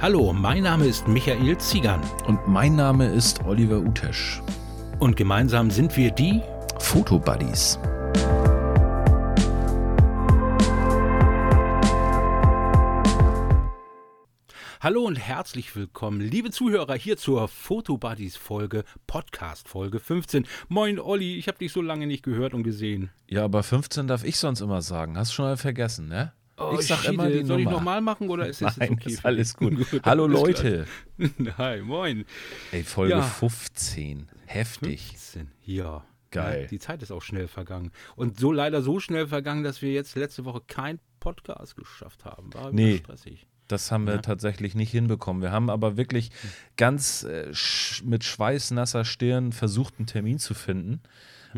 Hallo, mein Name ist Michael Ziegern. Und mein Name ist Oliver Utesch. Und gemeinsam sind wir die Fotobuddies. Hallo und herzlich willkommen, liebe Zuhörer, hier zur Fotobuddies Folge, Podcast Folge 15. Moin Olli, ich habe dich so lange nicht gehört und gesehen. Ja, aber 15 darf ich sonst immer sagen. Hast du schon mal vergessen, ne? Oh, ich sag immer die Soll Nummer. ich nochmal machen oder ist es Nein, jetzt okay? ist alles dich? gut. Hallo Leute. Hi, moin. Ey, Folge Ja. 15. Heftig. 15, ja. Geil. Ja, Die Zeit ist auch schnell vergangen. Und so leider so schnell vergangen, dass wir jetzt letzte Woche kein Podcast geschafft haben. War Nee. stressig. Das haben wir Ja. tatsächlich nicht hinbekommen. Wir haben aber wirklich ganz äh, sch mit schweißnasser Stirn versucht, einen Termin zu finden.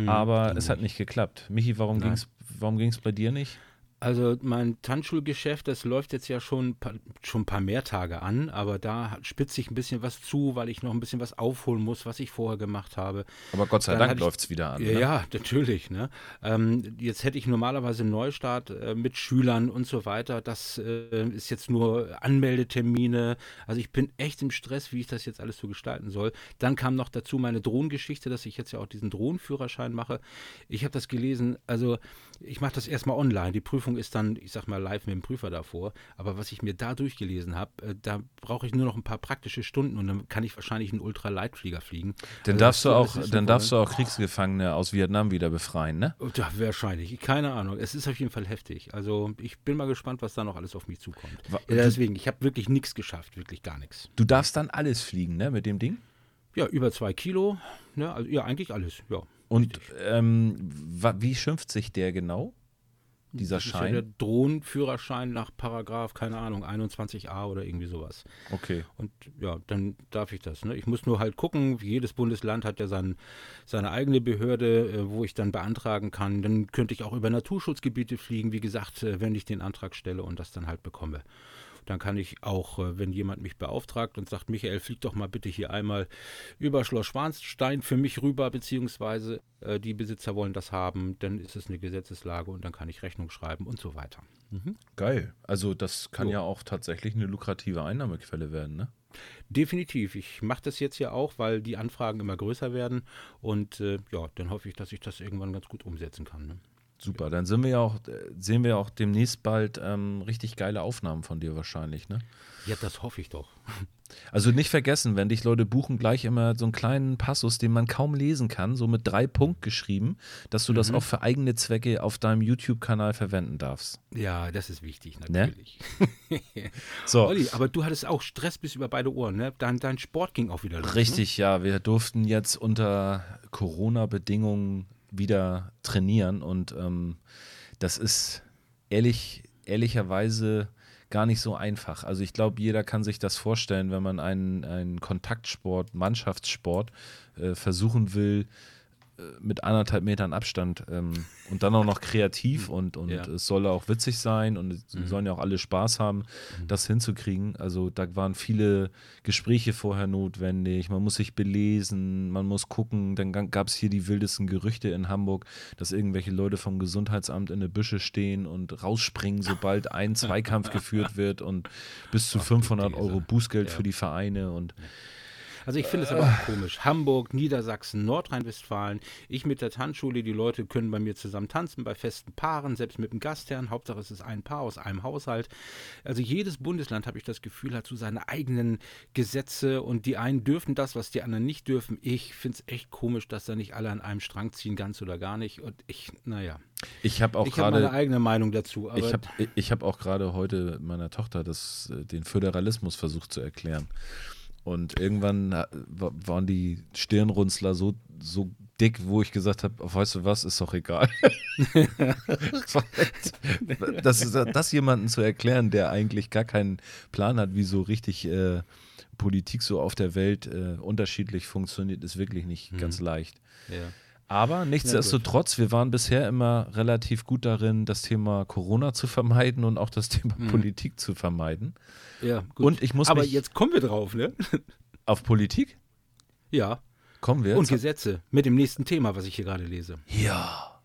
aber ging es hat nicht geklappt. Michi, warum Hm, ging's, ging es bei dir nicht? Also mein Tanzschulgeschäft, das läuft jetzt ja schon, ein paar- schon ein paar mehr Tage an, aber da spitzt sich ein bisschen was zu, weil ich noch ein bisschen was aufholen muss, was ich vorher gemacht habe. Aber Gott sei Dann Dank ich- läuft es wieder an. Ja, ne? ja, natürlich. Ne? Ähm, jetzt hätte ich normalerweise einen Neustart äh, mit Schülern und so weiter. Das äh, ist jetzt nur Anmeldetermine. Also ich bin echt im Stress, wie ich das jetzt alles so gestalten soll. Dann kam noch dazu meine Drohnengeschichte, dass ich jetzt ja auch diesen Drohnenführerschein mache. Ich habe das gelesen, also ich mache das erstmal online. Die Prüfung ist dann, ich sag mal, live mit dem Prüfer davor. Aber was ich mir da durchgelesen habe, äh, da brauche ich nur noch ein paar praktische Stunden und dann kann ich wahrscheinlich einen Ultraleitflieger fliegen. Dann Also, darfst du auch, dann darfst du auch Kriegsgefangene aus Vietnam wieder befreien, ne? Oh, Ja, wahrscheinlich. Keine Ahnung. Es ist auf jeden Fall heftig. Also ich bin mal gespannt, was da noch alles auf mich zukommt. Wa- Ja, du- deswegen, ich habe wirklich nichts geschafft, wirklich gar nichts. Du darfst dann alles fliegen, ne, mit dem Ding? Ja, über zwei Kilo. Ne? Also, ja, eigentlich alles. Ja. Und ähm, wie schimpft sich der genau? Dieser Das ist ja der Schein? Drohnenführerschein nach Paragraph, keine Ahnung, 21a oder irgendwie sowas. Okay. Und ja, dann darf ich das. Ne? Ich muss nur halt gucken, jedes Bundesland hat ja sein, seine eigene Behörde, äh, wo ich dann beantragen kann. Dann könnte ich auch über Naturschutzgebiete fliegen, wie gesagt, äh, wenn ich den Antrag stelle und das dann halt bekomme. Dann kann ich auch, äh, wenn jemand mich beauftragt und sagt, Michael, flieg doch mal bitte hier einmal über Schloss Schwanstein für mich rüber, beziehungsweise äh, die Besitzer wollen das haben, dann ist es eine Gesetzeslage und dann kann ich Rechnung schreiben und so weiter. Mhm. Geil. Also das kann Jo. ja auch tatsächlich eine lukrative Einnahmequelle werden, ne? Definitiv. Ich mache das jetzt ja auch, weil die Anfragen immer größer werden. Und äh, ja, dann hoffe ich, dass ich das irgendwann ganz gut umsetzen kann. Ne? Super. Dann sind wir ja auch, äh, sehen wir auch demnächst bald ähm, richtig geile Aufnahmen von dir wahrscheinlich, ne? Ja, das hoffe ich doch. Also nicht vergessen, wenn dich Leute buchen, gleich immer so einen kleinen Passus, den man kaum lesen kann, so mit drei Punkt geschrieben, dass du das auch für eigene Zwecke auf deinem YouTube-Kanal verwenden darfst. Ja, das ist wichtig, Ne? natürlich. So. Olli, aber du hattest auch Stress bis über beide Ohren, ne? Dein, dein Sport ging auch wieder los. Richtig, ja. Wir durften jetzt unter Corona-Bedingungen wieder trainieren und ähm, das ist ehrlich, ehrlicherweise gar nicht so einfach. Also ich glaube, jeder kann sich das vorstellen, wenn man einen, einen Kontaktsport, Mannschaftssport äh, versuchen will, mit anderthalb Metern Abstand ähm, und dann auch noch kreativ und, und Ja. es soll auch witzig sein und es Mhm. sollen ja auch alle Spaß haben, das hinzukriegen. Also da waren viele Gespräche vorher notwendig, man muss sich belesen, man muss gucken, dann gab es hier die wildesten Gerüchte in Hamburg, dass irgendwelche Leute vom Gesundheitsamt in der Büsche stehen und rausspringen, sobald ein Zweikampf geführt wird und bis zu 500 Diese. Euro Bußgeld Ja. für die Vereine und Also ich finde es aber auch komisch. Hamburg, Niedersachsen, Nordrhein-Westfalen, ich mit der Tanzschule, die Leute können bei mir zusammen tanzen, bei festen Paaren, selbst mit dem Gastherrn. Hauptsache es ist ein Paar aus einem Haushalt. Also jedes Bundesland, habe ich das Gefühl, hat so seine eigenen Gesetze und die einen dürfen das, was die anderen nicht dürfen. Ich finde es echt komisch, dass da nicht alle an einem Strang ziehen, ganz oder gar nicht. Und ich, naja, ich habe auch ich habe meine gerade eigene Meinung dazu. Ich habe ich hab auch gerade heute meiner Tochter das, äh, den Föderalismus versucht zu erklären. Und irgendwann äh, wa- waren die Stirnrunzler so, so dick, wo ich gesagt habe, weißt du was, ist doch egal. das, das jemanden zu erklären, der eigentlich gar keinen Plan hat, wie so richtig äh, Politik so auf der Welt äh, unterschiedlich funktioniert, ist wirklich nicht ganz leicht. ja. Aber nichtsdestotrotz, wir waren bisher immer relativ gut darin, das Thema Corona zu vermeiden und auch das Thema Politik zu vermeiden. ja, gut. Und ich muss aber jetzt kommen wir drauf, ne? auf Politik ja. kommen wir Und. Gesetze mit dem nächsten Thema, was ich hier gerade lese. Ja.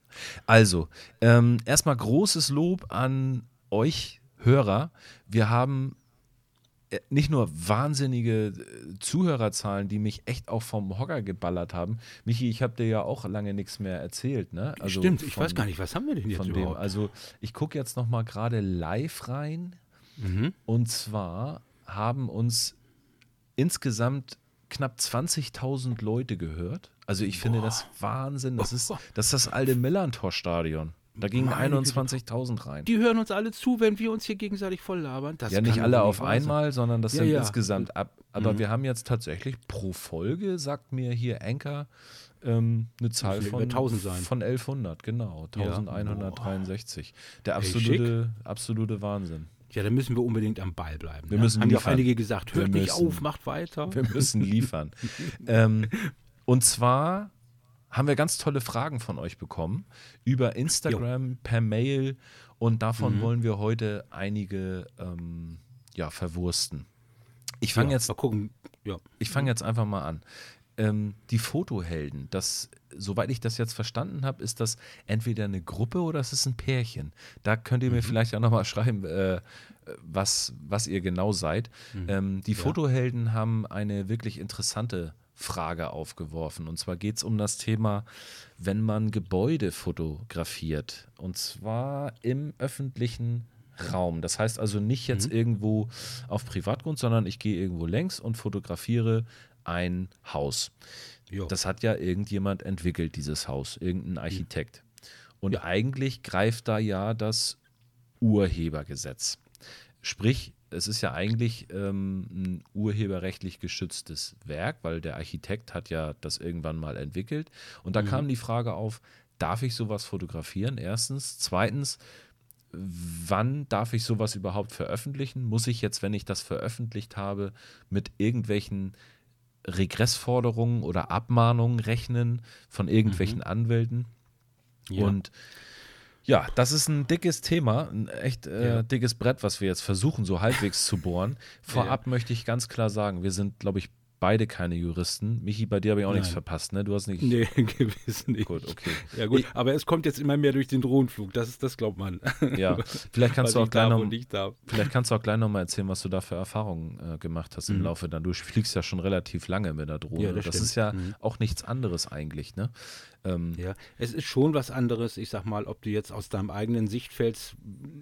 Also, ähm, erstmal großes Lob an euch Hörer. Wir haben nicht nur wahnsinnige äh, Zuhörerzahlen, die mich echt auch vom Hocker geballert haben. Michi, ich habe dir ja auch lange nichts mehr erzählt, ne? Also Stimmt, ich von, weiß gar nicht, was haben wir denn jetzt von überhaupt? Dem, also ich gucke jetzt noch mal gerade live rein. Mhm. Und zwar haben uns insgesamt knapp 20.000 Leute gehört. Also ich Boah. finde das Wahnsinn. Das ist das, ist das alte Millantor-Stadion. Da gingen 21.000 rein. Die hören uns alle zu, wenn wir uns hier gegenseitig voll labern. Das ja, nicht alle auf einmal, sondern das ja, sind ja. insgesamt ab. Aber mhm. wir haben jetzt tatsächlich pro Folge, sagt mir hier Anker, ähm, eine Zahl von, 1000 sein. von 1100, genau. 1163. Ja. Der absolute, hey, absolute Wahnsinn. Ja, da müssen wir unbedingt am Ball bleiben. Wir ne? müssen Haben liefern. ja auch einige gesagt, hört wir nicht müssen, auf, macht weiter. Wir müssen liefern. ähm, und zwar haben wir ganz tolle Fragen von euch bekommen über Instagram, jo. per Mail und davon mhm. wollen wir heute einige ähm, ja, verwursten. Ich fange ja, jetzt, mal gucken. Ja. Ich fange jetzt einfach mal an. Ähm, die Fotohelden, das, soweit ich das jetzt verstanden habe, ist das entweder eine Gruppe oder es ist ein Pärchen. Da könnt ihr mhm. mir vielleicht auch nochmal schreiben, äh, was, was ihr genau seid. Mhm. Ähm, die ja. Fotohelden haben eine wirklich interessante Frage aufgeworfen. Und zwar geht es um das Thema, wenn man Gebäude fotografiert. Und zwar im öffentlichen Raum. Das heißt also nicht jetzt mhm. irgendwo auf Privatgrund, sondern ich gehe irgendwo längs und fotografiere ein Haus. Jo. Das hat ja irgendjemand entwickelt, dieses Haus, irgendein Architekt. Und ja. eigentlich greift da ja das Urhebergesetz. Sprich, es ist ja eigentlich ähm, ein urheberrechtlich geschütztes Werk, weil der Architekt hat ja das irgendwann mal entwickelt. Und da mhm. kam die Frage auf, darf ich sowas fotografieren? Erstens. Zweitens, wann darf ich sowas überhaupt veröffentlichen? Muss ich jetzt, wenn ich das veröffentlicht habe, mit irgendwelchen Regressforderungen oder Abmahnungen rechnen von irgendwelchen mhm. Anwälten? Ja. Und ja, das ist ein dickes Thema, ein echt äh, ja. dickes Brett, was wir jetzt versuchen, so halbwegs zu bohren. Vorab ja. möchte ich ganz klar sagen, wir sind, glaube ich, beide keine Juristen. Michi, bei dir habe ich auch Nein. nichts verpasst, ne? Du hast nicht. Nee, gewiss nicht. Gut, okay. Ja, gut. Ich, aber es kommt jetzt immer mehr durch den Drohnenflug. Das ist, das glaubt man. Ja, vielleicht kannst du auch gleich noch, vielleicht kannst du auch gleich noch mal erzählen, was du da für Erfahrungen äh, gemacht hast mhm. im Laufe dann. Du fliegst ja schon relativ lange mit der Drohne. Ja, das, das ist ja mhm. auch nichts anderes eigentlich, ne? Ähm, ja, es ist schon was anderes, ich sag mal, ob du jetzt aus deinem eigenen Sichtfeld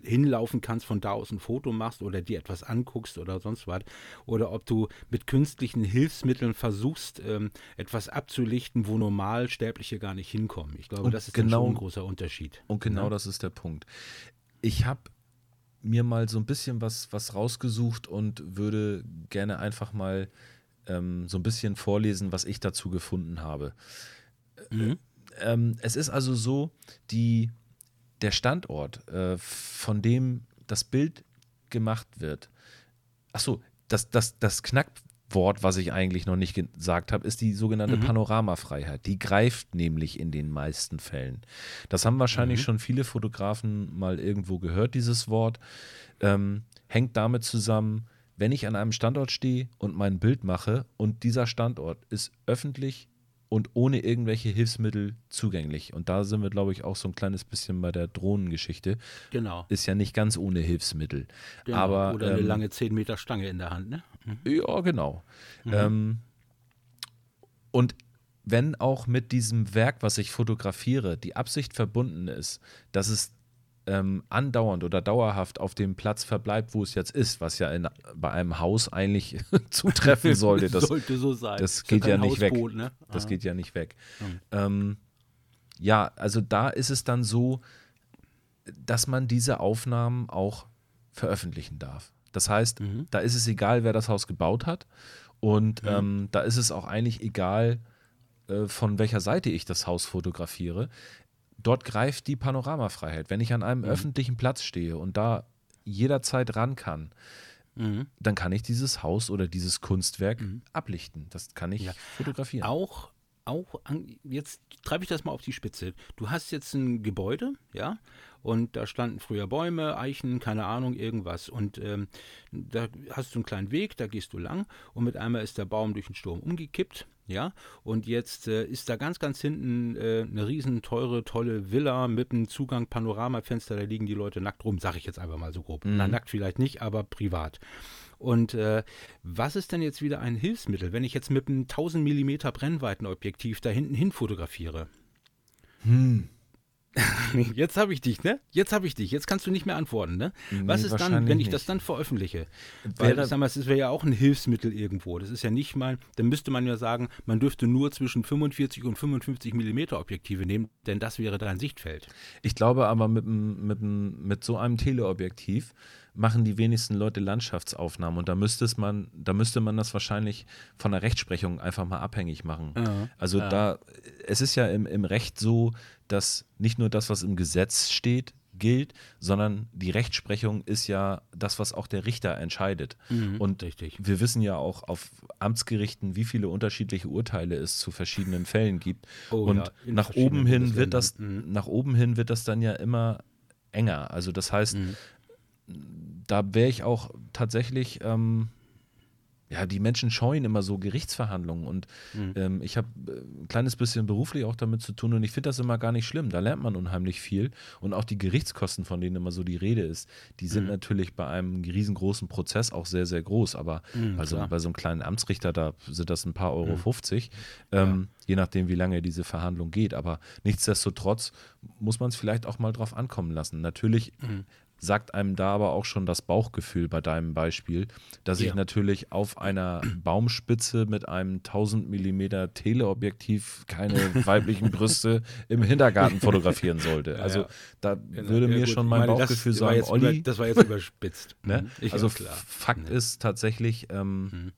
hinlaufen kannst, von da aus ein Foto machst oder dir etwas anguckst oder sonst was, oder ob du mit künstlichen Hilfsmitteln versuchst, ähm, etwas abzulichten, wo normal Sterbliche gar nicht hinkommen. Ich glaube, und das ist genau, ein großer Unterschied. Und genau ja? das ist der Punkt. Ich habe mir mal so ein bisschen was, was rausgesucht und würde gerne einfach mal ähm, so ein bisschen vorlesen, was ich dazu gefunden habe. Mhm ähm, es ist also so, die, der Standort, äh, von dem das Bild gemacht wird, achso, das, das, das Knackwort, was ich eigentlich noch nicht gesagt habe, ist die sogenannte mhm. Panoramafreiheit. Die greift nämlich in den meisten Fällen. Das haben wahrscheinlich mhm. schon viele Fotografen mal irgendwo gehört, dieses Wort. Ähm, hängt damit zusammen, wenn ich an einem Standort stehe und mein Bild mache und dieser Standort ist öffentlich und ohne irgendwelche Hilfsmittel zugänglich. Und da sind wir, glaube ich, auch so ein kleines bisschen bei der Drohnengeschichte. Genau. Ist ja nicht ganz ohne Hilfsmittel. Genau. Aber, Oder eine ähm, lange 10 Meter Stange in der Hand, ne? Mhm. Ja, genau. Mhm. Ähm, und wenn auch mit diesem Werk, was ich fotografiere, die Absicht verbunden ist, dass es ähm, andauernd oder dauerhaft auf dem Platz verbleibt, wo es jetzt ist, was ja in, bei einem Haus eigentlich zutreffen sollte. Das sollte so sein. Das geht ja, nicht weg. Ne? Das geht ja nicht weg. Mhm. Ähm, ja, also da ist es dann so, dass man diese Aufnahmen auch veröffentlichen darf. Das heißt, mhm. da ist es egal, wer das Haus gebaut hat. Und mhm. ähm, da ist es auch eigentlich egal, äh, von welcher Seite ich das Haus fotografiere dort greift die Panoramafreiheit. Wenn ich an einem mhm. öffentlichen Platz stehe und da jederzeit ran kann, mhm. dann kann ich dieses Haus oder dieses Kunstwerk mhm. ablichten. Das kann ich ja. fotografieren. Auch, auch an, jetzt treibe ich das mal auf die Spitze. Du hast jetzt ein Gebäude, ja, und da standen früher Bäume, Eichen, keine Ahnung, irgendwas. Und ähm, da hast du einen kleinen Weg, da gehst du lang und mit einmal ist der Baum durch den Sturm umgekippt ja, und jetzt äh, ist da ganz, ganz hinten äh, eine riesen teure, tolle Villa mit einem Zugang Panoramafenster, da liegen die Leute nackt rum, sage ich jetzt einfach mal so grob. Mhm. Na, nackt vielleicht nicht, aber privat. Und äh, was ist denn jetzt wieder ein Hilfsmittel, wenn ich jetzt mit einem 1000 mm Brennweitenobjektiv da hinten hin fotografiere? Hm. Jetzt habe ich dich, ne? Jetzt habe ich dich. Jetzt kannst du nicht mehr antworten, ne? Nee, Was ist dann, wenn ich nicht. das dann veröffentliche? Weil, mal, es wäre ja auch ein Hilfsmittel irgendwo. Das ist ja nicht mal, dann müsste man ja sagen, man dürfte nur zwischen 45 und 55 Millimeter Objektive nehmen, denn das wäre dein Sichtfeld. Ich glaube aber mit, mit, mit so einem Teleobjektiv machen die wenigsten Leute Landschaftsaufnahmen und da müsste man, da müsste man das wahrscheinlich von der Rechtsprechung einfach mal abhängig machen. Ja, also ja. da, es ist ja im, im Recht so, dass nicht nur das, was im Gesetz steht, gilt, sondern die Rechtsprechung ist ja das, was auch der Richter entscheidet. Mhm, und richtig. wir wissen ja auch auf Amtsgerichten, wie viele unterschiedliche Urteile es zu verschiedenen Fällen gibt. Oh, und ja, nach oben hin wird das, mhm. nach oben hin wird das dann ja immer enger. Also das heißt, mhm da wäre ich auch tatsächlich, ähm, ja, die Menschen scheuen immer so Gerichtsverhandlungen und mhm. ähm, ich habe äh, ein kleines bisschen beruflich auch damit zu tun und ich finde das immer gar nicht schlimm. Da lernt man unheimlich viel und auch die Gerichtskosten, von denen immer so die Rede ist, die sind mhm. natürlich bei einem riesengroßen Prozess auch sehr, sehr groß, aber mhm, also bei so einem kleinen Amtsrichter, da sind das ein paar Euro 50, mhm. ähm, ja. je nachdem, wie lange diese Verhandlung geht. Aber nichtsdestotrotz muss man es vielleicht auch mal drauf ankommen lassen. Natürlich mhm sagt einem da aber auch schon das Bauchgefühl bei deinem Beispiel, dass ja. ich natürlich auf einer Baumspitze mit einem 1000 mm Teleobjektiv keine weiblichen Brüste im Hintergarten fotografieren sollte. Also ja, da genau. würde mir schon mein meine, Bauchgefühl sagen, Olli. Über, das war jetzt überspitzt. Ne? Mhm. Also Fakt mhm. ist tatsächlich, ähm, mhm.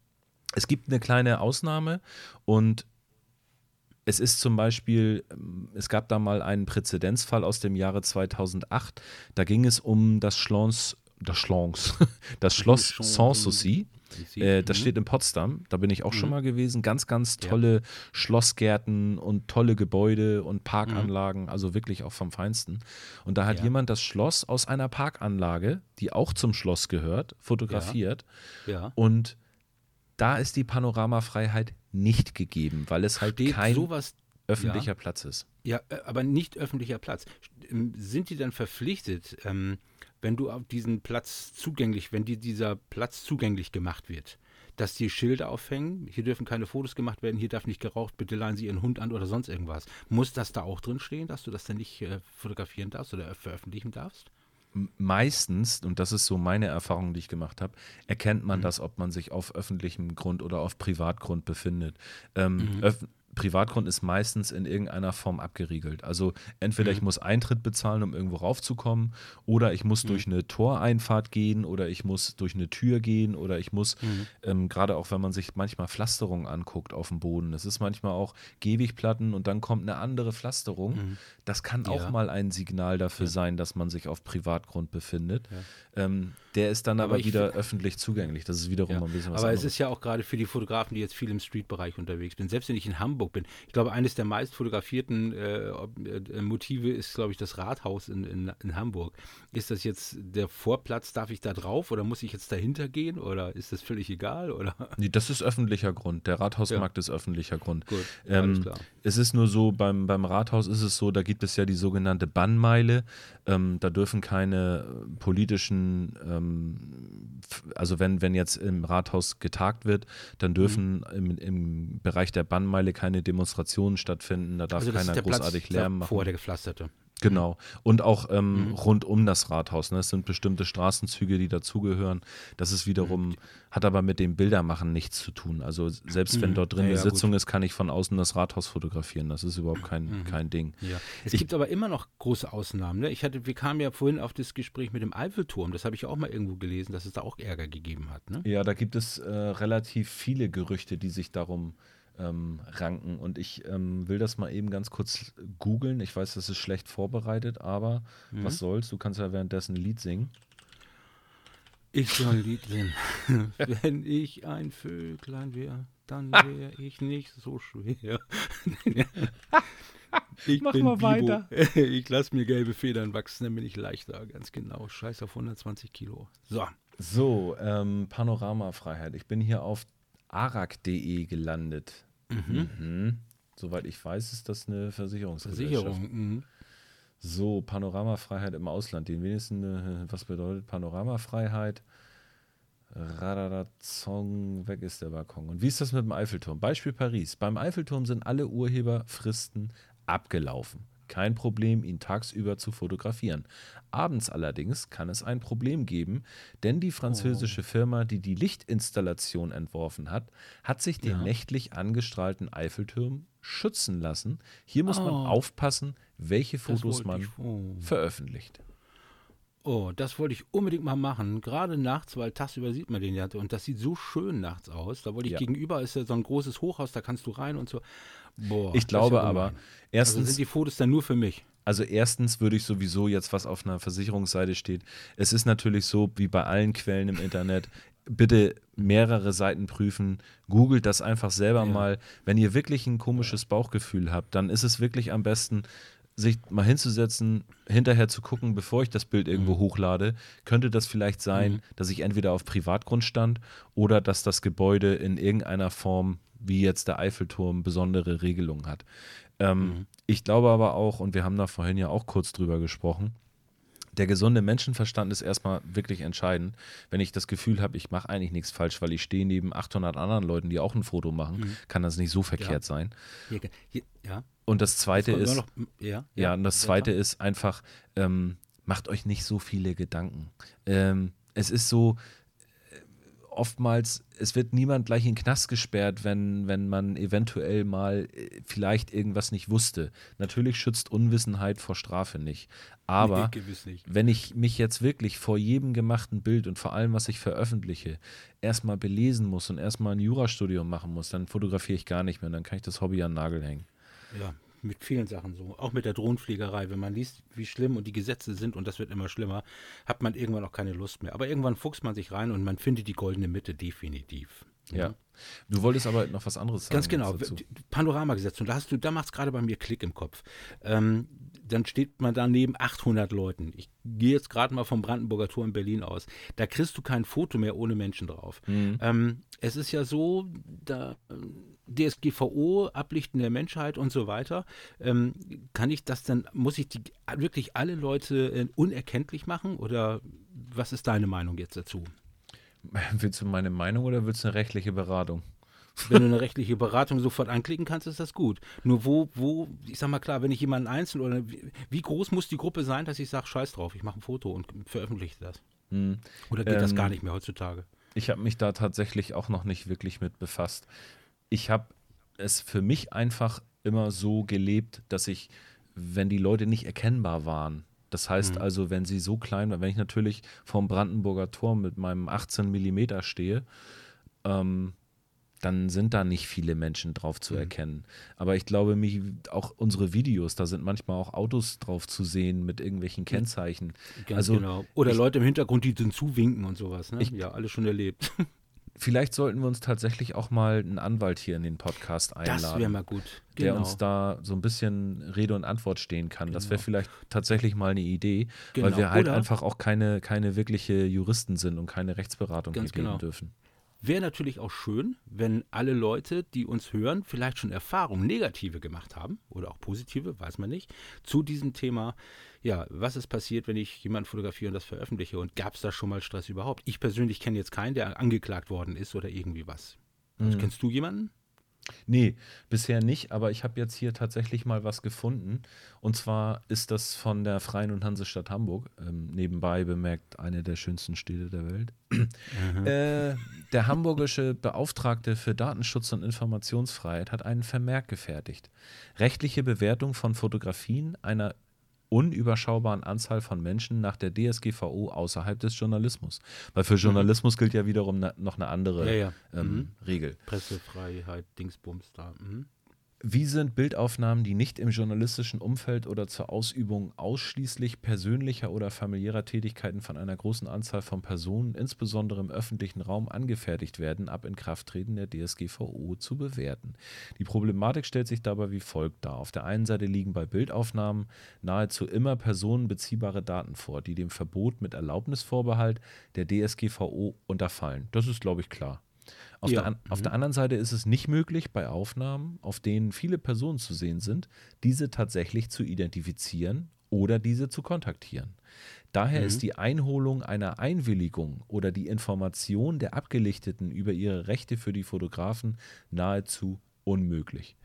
es gibt eine kleine Ausnahme und es ist zum Beispiel, ähm, es gab da mal einen Präzedenzfall aus dem Jahre 2008. Da ging es um das Schlons, das Schlons, das Schloss Sanssouci. Äh, das mhm. steht in Potsdam, da bin ich auch mhm. schon mal gewesen. Ganz, ganz tolle ja. Schlossgärten und tolle Gebäude und Parkanlagen, mhm. also wirklich auch vom Feinsten. Und da hat ja. jemand das Schloss aus einer Parkanlage, die auch zum Schloss gehört, fotografiert. Ja. Und da ist die Panoramafreiheit nicht gegeben, weil es halt Steht kein sowas, öffentlicher ja, Platz ist. Ja, äh, aber nicht öffentlicher Platz. Ähm, sind die dann verpflichtet, ähm, wenn du auf diesen Platz zugänglich, wenn dir dieser Platz zugänglich gemacht wird, dass die Schilder aufhängen, hier dürfen keine Fotos gemacht werden, hier darf nicht geraucht, bitte leihen Sie Ihren Hund an oder sonst irgendwas. Muss das da auch drin stehen, dass du das dann nicht äh, fotografieren darfst oder veröffentlichen darfst? Meistens, und das ist so meine Erfahrung, die ich gemacht habe, erkennt man mhm. das, ob man sich auf öffentlichem Grund oder auf Privatgrund befindet. Ähm, mhm. Privatgrund ist meistens in irgendeiner Form abgeriegelt. Also entweder mhm. ich muss Eintritt bezahlen, um irgendwo raufzukommen, oder ich muss mhm. durch eine Toreinfahrt gehen, oder ich muss durch eine Tür gehen, oder ich muss, mhm. ähm, gerade auch wenn man sich manchmal Pflasterungen anguckt auf dem Boden, es ist manchmal auch Gehwegplatten und dann kommt eine andere Pflasterung. Mhm. Das kann ja. auch mal ein Signal dafür ja. sein, dass man sich auf Privatgrund befindet. Ja. Ähm, der ist dann aber, aber wieder öffentlich zugänglich. Das ist wiederum ein bisschen was Aber anderes. es ist ja auch gerade für die Fotografen, die jetzt viel im Streetbereich unterwegs sind, selbst wenn ich in Hamburg bin. Ich glaube, eines der meist fotografierten äh, äh, Motive ist, glaube ich, das Rathaus in, in, in, Hamburg. Ist das jetzt der Vorplatz, darf ich da drauf oder muss ich jetzt dahinter gehen oder ist das völlig egal? Oder? Nee, das ist öffentlicher Grund. Der Rathausmarkt ja. ist öffentlicher Grund. Gut, ähm, es ist nur so, beim, beim Rathaus ist es so, da gibt es ja die sogenannte Bannmeile. Ähm, da dürfen keine politischen, ähm, also wenn, wenn jetzt im Rathaus getagt wird, dann dürfen mhm. im, im Bereich der Bannmeile keine keine Demonstrationen stattfinden, da darf also keiner großartig Platz Lärm machen. Vor der gepflasterte. Genau. Und auch ähm, mhm. rund um das Rathaus. Ne? Es sind bestimmte Straßenzüge, die dazugehören. Das ist wiederum, mhm. hat aber mit dem Bildermachen nichts zu tun. Also selbst mhm. wenn dort drin ja, eine ja, Sitzung gut. ist, kann ich von außen das Rathaus fotografieren. Das ist überhaupt kein, mhm. kein Ding. Ja. Es ich, gibt aber immer noch große Ausnahmen. Ne? Ich hatte, wir kamen ja vorhin auf das Gespräch mit dem Eiffelturm. Das habe ich auch mal irgendwo gelesen, dass es da auch Ärger gegeben hat. Ne? Ja, da gibt es äh, relativ viele Gerüchte, die sich darum ähm, ranken. Und ich ähm, will das mal eben ganz kurz googeln. Ich weiß, das ist schlecht vorbereitet, aber mhm. was soll's? Du kannst ja währenddessen ein Lied singen. Ich soll ein Lied singen. Wenn ich ein Vöglein wäre, dann wäre ich nicht so schwer. ich Mach mal Bibo. weiter. Ich lasse mir gelbe Federn wachsen, dann bin ich leichter. Ganz genau. Scheiß auf 120 Kilo. So. So, ähm, Panoramafreiheit. Ich bin hier auf arak.de gelandet. Mhm. Mhm. Soweit ich weiß, ist das eine Versicherungsgesellschaft. Versicherung. Mhm. So, Panoramafreiheit im Ausland. Den wenigsten, äh, was bedeutet Panoramafreiheit? Radadazong, weg ist der Balkon. Und wie ist das mit dem Eiffelturm? Beispiel Paris. Beim Eiffelturm sind alle Urheberfristen abgelaufen. Kein Problem, ihn tagsüber zu fotografieren. Abends allerdings kann es ein Problem geben, denn die französische oh. Firma, die die Lichtinstallation entworfen hat, hat sich den ja. nächtlich angestrahlten Eiffelturm schützen lassen. Hier muss oh. man aufpassen, welche Fotos man oh. veröffentlicht. Oh, das wollte ich unbedingt mal machen. Gerade nachts, weil tagsüber sieht man den ja. Und das sieht so schön nachts aus. Da wollte ich ja. gegenüber, ist ja so ein großes Hochhaus, da kannst du rein und so. Boah, ich glaube aber, erstens. Also sind die Fotos dann nur für mich? Also erstens würde ich sowieso jetzt, was auf einer Versicherungsseite steht, es ist natürlich so, wie bei allen Quellen im Internet, bitte mehrere Seiten prüfen, googelt das einfach selber ja. mal. Wenn ihr wirklich ein komisches Bauchgefühl habt, dann ist es wirklich am besten, sich mal hinzusetzen, hinterher zu gucken, bevor ich das Bild irgendwo mhm. hochlade, könnte das vielleicht sein, mhm. dass ich entweder auf Privatgrund stand oder dass das Gebäude in irgendeiner Form, wie jetzt der Eiffelturm, besondere Regelungen hat. Ähm, mhm. Ich glaube aber auch, und wir haben da vorhin ja auch kurz drüber gesprochen, der gesunde Menschenverstand ist erstmal wirklich entscheidend. Wenn ich das Gefühl habe, ich mache eigentlich nichts falsch, weil ich stehe neben 800 anderen Leuten, die auch ein Foto machen, mhm. kann das nicht so verkehrt ja. sein. Hier, hier, ja. Und das Zweite das ist, noch, ja, ja, und das Zweite ist einfach, ähm, macht euch nicht so viele Gedanken. Ähm, es ist so, oftmals, es wird niemand gleich in den Knast gesperrt, wenn, wenn man eventuell mal äh, vielleicht irgendwas nicht wusste. Natürlich schützt Unwissenheit vor Strafe nicht. Aber nee, nicht. wenn ich mich jetzt wirklich vor jedem gemachten Bild und vor allem, was ich veröffentliche, erstmal belesen muss und erstmal ein Jurastudium machen muss, dann fotografiere ich gar nicht mehr und dann kann ich das Hobby an den Nagel hängen. Ja, mit vielen Sachen so. Auch mit der Drohnenfliegerei. Wenn man liest, wie schlimm und die Gesetze sind, und das wird immer schlimmer, hat man irgendwann auch keine Lust mehr. Aber irgendwann fuchst man sich rein und man findet die goldene Mitte definitiv. Ja. Du wolltest aber noch was anderes sagen. Ganz genau. Panoramagesetz. Und da hast du, da macht es gerade bei mir Klick im Kopf. Ähm, dann steht man da neben 800 Leuten. Ich gehe jetzt gerade mal vom Brandenburger Tor in Berlin aus. Da kriegst du kein Foto mehr ohne Menschen drauf. Mhm. Ähm, es ist ja so, da DSGVO, Ablichten der Menschheit und so weiter. Ähm, kann ich das dann, muss ich die wirklich alle Leute äh, unerkenntlich machen oder was ist deine Meinung jetzt dazu? Willst du meine Meinung oder willst du eine rechtliche Beratung? Wenn du eine rechtliche Beratung sofort anklicken kannst, ist das gut. Nur wo, wo, ich sag mal klar, wenn ich jemanden einzeln oder wie, wie groß muss die Gruppe sein, dass ich sage, scheiß drauf, ich mache ein Foto und veröffentliche das? Hm. Oder geht ähm, das gar nicht mehr heutzutage? Ich habe mich da tatsächlich auch noch nicht wirklich mit befasst ich habe es für mich einfach immer so gelebt, dass ich, wenn die Leute nicht erkennbar waren, das heißt mhm. also, wenn sie so klein waren, wenn ich natürlich vorm Brandenburger Tor mit meinem 18 Millimeter stehe, ähm, dann sind da nicht viele Menschen drauf zu mhm. erkennen. Aber ich glaube, mich, auch unsere Videos, da sind manchmal auch Autos drauf zu sehen mit irgendwelchen Kennzeichen. Ganz also, genau. Oder ich, Leute im Hintergrund, die dann zuwinken und sowas. Ne? Ich, ja, alles schon erlebt. Vielleicht sollten wir uns tatsächlich auch mal einen Anwalt hier in den Podcast einladen. Das wäre mal gut. Genau. Der uns da so ein bisschen Rede und Antwort stehen kann. Genau. Das wäre vielleicht tatsächlich mal eine Idee, genau. weil wir halt Oder einfach auch keine, keine wirkliche Juristen sind und keine Rechtsberatung Ganz geben genau. dürfen. Wäre natürlich auch schön, wenn alle Leute, die uns hören, vielleicht schon Erfahrungen, negative gemacht haben oder auch positive, weiß man nicht, zu diesem Thema. Ja, was ist passiert, wenn ich jemanden fotografiere und das veröffentliche? Und gab es da schon mal Stress überhaupt? Ich persönlich kenne jetzt keinen, der angeklagt worden ist oder irgendwie was. Also, mhm. Kennst du jemanden? Nee, bisher nicht, aber ich habe jetzt hier tatsächlich mal was gefunden. Und zwar ist das von der Freien und Hansestadt Hamburg, ähm, nebenbei bemerkt eine der schönsten Städte der Welt. Äh, der hamburgische Beauftragte für Datenschutz und Informationsfreiheit hat einen Vermerk gefertigt. Rechtliche Bewertung von Fotografien einer unüberschaubaren Anzahl von Menschen nach der DSGVO außerhalb des Journalismus. Weil für mhm. Journalismus mhm. gilt ja wiederum ne, noch eine andere ja, ja. Ähm, mhm. Regel. Pressefreiheit, Dingsbums da. Mhm. Wie sind Bildaufnahmen, die nicht im journalistischen Umfeld oder zur Ausübung ausschließlich persönlicher oder familiärer Tätigkeiten von einer großen Anzahl von Personen, insbesondere im öffentlichen Raum, angefertigt werden, ab Inkrafttreten der DSGVO zu bewerten? Die Problematik stellt sich dabei wie folgt dar. Auf der einen Seite liegen bei Bildaufnahmen nahezu immer personenbeziehbare Daten vor, die dem Verbot mit Erlaubnisvorbehalt der DSGVO unterfallen. Das ist, glaube ich, klar. Auf, ja. der, auf mhm. der anderen Seite ist es nicht möglich, bei Aufnahmen, auf denen viele Personen zu sehen sind, diese tatsächlich zu identifizieren oder diese zu kontaktieren. Daher mhm. ist die Einholung einer Einwilligung oder die Information der Abgelichteten über ihre Rechte für die Fotografen nahezu unmöglich.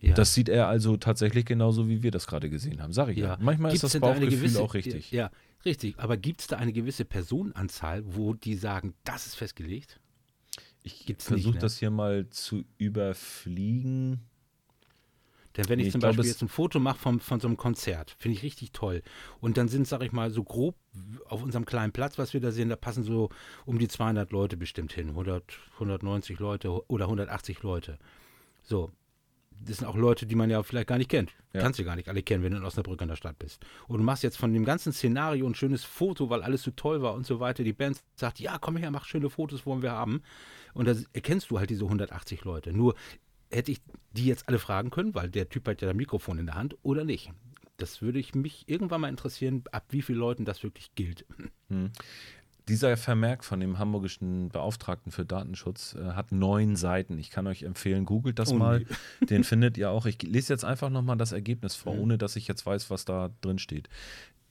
Ja. Das sieht er also tatsächlich genauso, wie wir das gerade gesehen haben. Sag ich ja. ja. Manchmal Gibt's ist das Bauchgefühl da gewisse, auch richtig. Ja, richtig. Aber gibt es da eine gewisse Personenanzahl, wo die sagen, das ist festgelegt? Ich versuche ne? das hier mal zu überfliegen. Denn wenn ich zum ich Beispiel jetzt ein Foto mache von, von so einem Konzert, finde ich richtig toll. Und dann sind, sag ich mal, so grob auf unserem kleinen Platz, was wir da sehen, da passen so um die 200 Leute bestimmt hin. 100, 190 Leute oder 180 Leute. So. Das sind auch Leute, die man ja vielleicht gar nicht kennt. Ja. Kannst du gar nicht alle kennen, wenn du in Osnabrück an der Stadt bist. Und du machst jetzt von dem ganzen Szenario ein schönes Foto, weil alles so toll war und so weiter. Die Band sagt, ja, komm her, mach schöne Fotos, wollen wir haben. Und da erkennst du halt diese 180 Leute. Nur hätte ich die jetzt alle fragen können, weil der Typ hat ja das Mikrofon in der Hand oder nicht. Das würde ich mich irgendwann mal interessieren, ab wie vielen Leuten das wirklich gilt. Hm. Dieser Vermerk von dem hamburgischen Beauftragten für Datenschutz äh, hat neun Seiten. Ich kann euch empfehlen, googelt das oh, mal. Nee. Den findet ihr auch. Ich lese jetzt einfach nochmal das Ergebnis vor, mhm. ohne dass ich jetzt weiß, was da drin steht.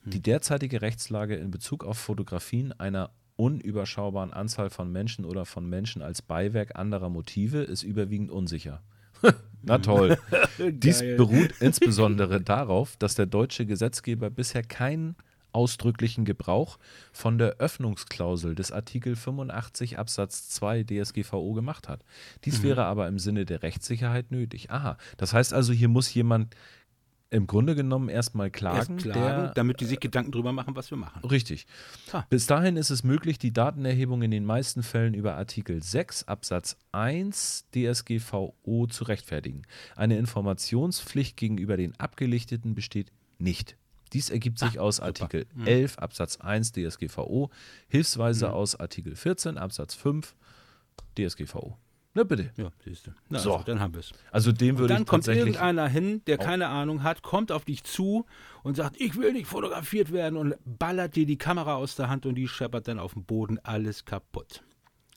Die hm. derzeitige Rechtslage in Bezug auf Fotografien einer unüberschaubaren Anzahl von Menschen oder von Menschen als Beiwerk anderer Motive ist überwiegend unsicher. Na toll. Dies beruht insbesondere darauf, dass der deutsche Gesetzgeber bisher keinen ausdrücklichen Gebrauch von der Öffnungsklausel des Artikel 85 Absatz 2 DSGVO gemacht hat. Dies mhm. wäre aber im Sinne der Rechtssicherheit nötig. Aha, das heißt also, hier muss jemand im Grunde genommen erstmal klagen, Erst klagen der, damit die sich Gedanken drüber machen, was wir machen. Richtig. Ha. Bis dahin ist es möglich, die Datenerhebung in den meisten Fällen über Artikel 6 Absatz 1 DSGVO zu rechtfertigen. Eine Informationspflicht gegenüber den Abgelichteten besteht nicht. Dies ergibt sich ah, aus Artikel super. 11 mhm. Absatz 1 DSGVO, hilfsweise mhm. aus Artikel 14 Absatz 5 DSGVO. Na bitte. Ja, siehst du. Na, so, also, dann haben wir es. Also dem würde ich Dann kommt irgendeiner hin, der keine Ahnung hat, kommt auf dich zu und sagt, ich will nicht fotografiert werden und ballert dir die Kamera aus der Hand und die scheppert dann auf dem Boden alles kaputt.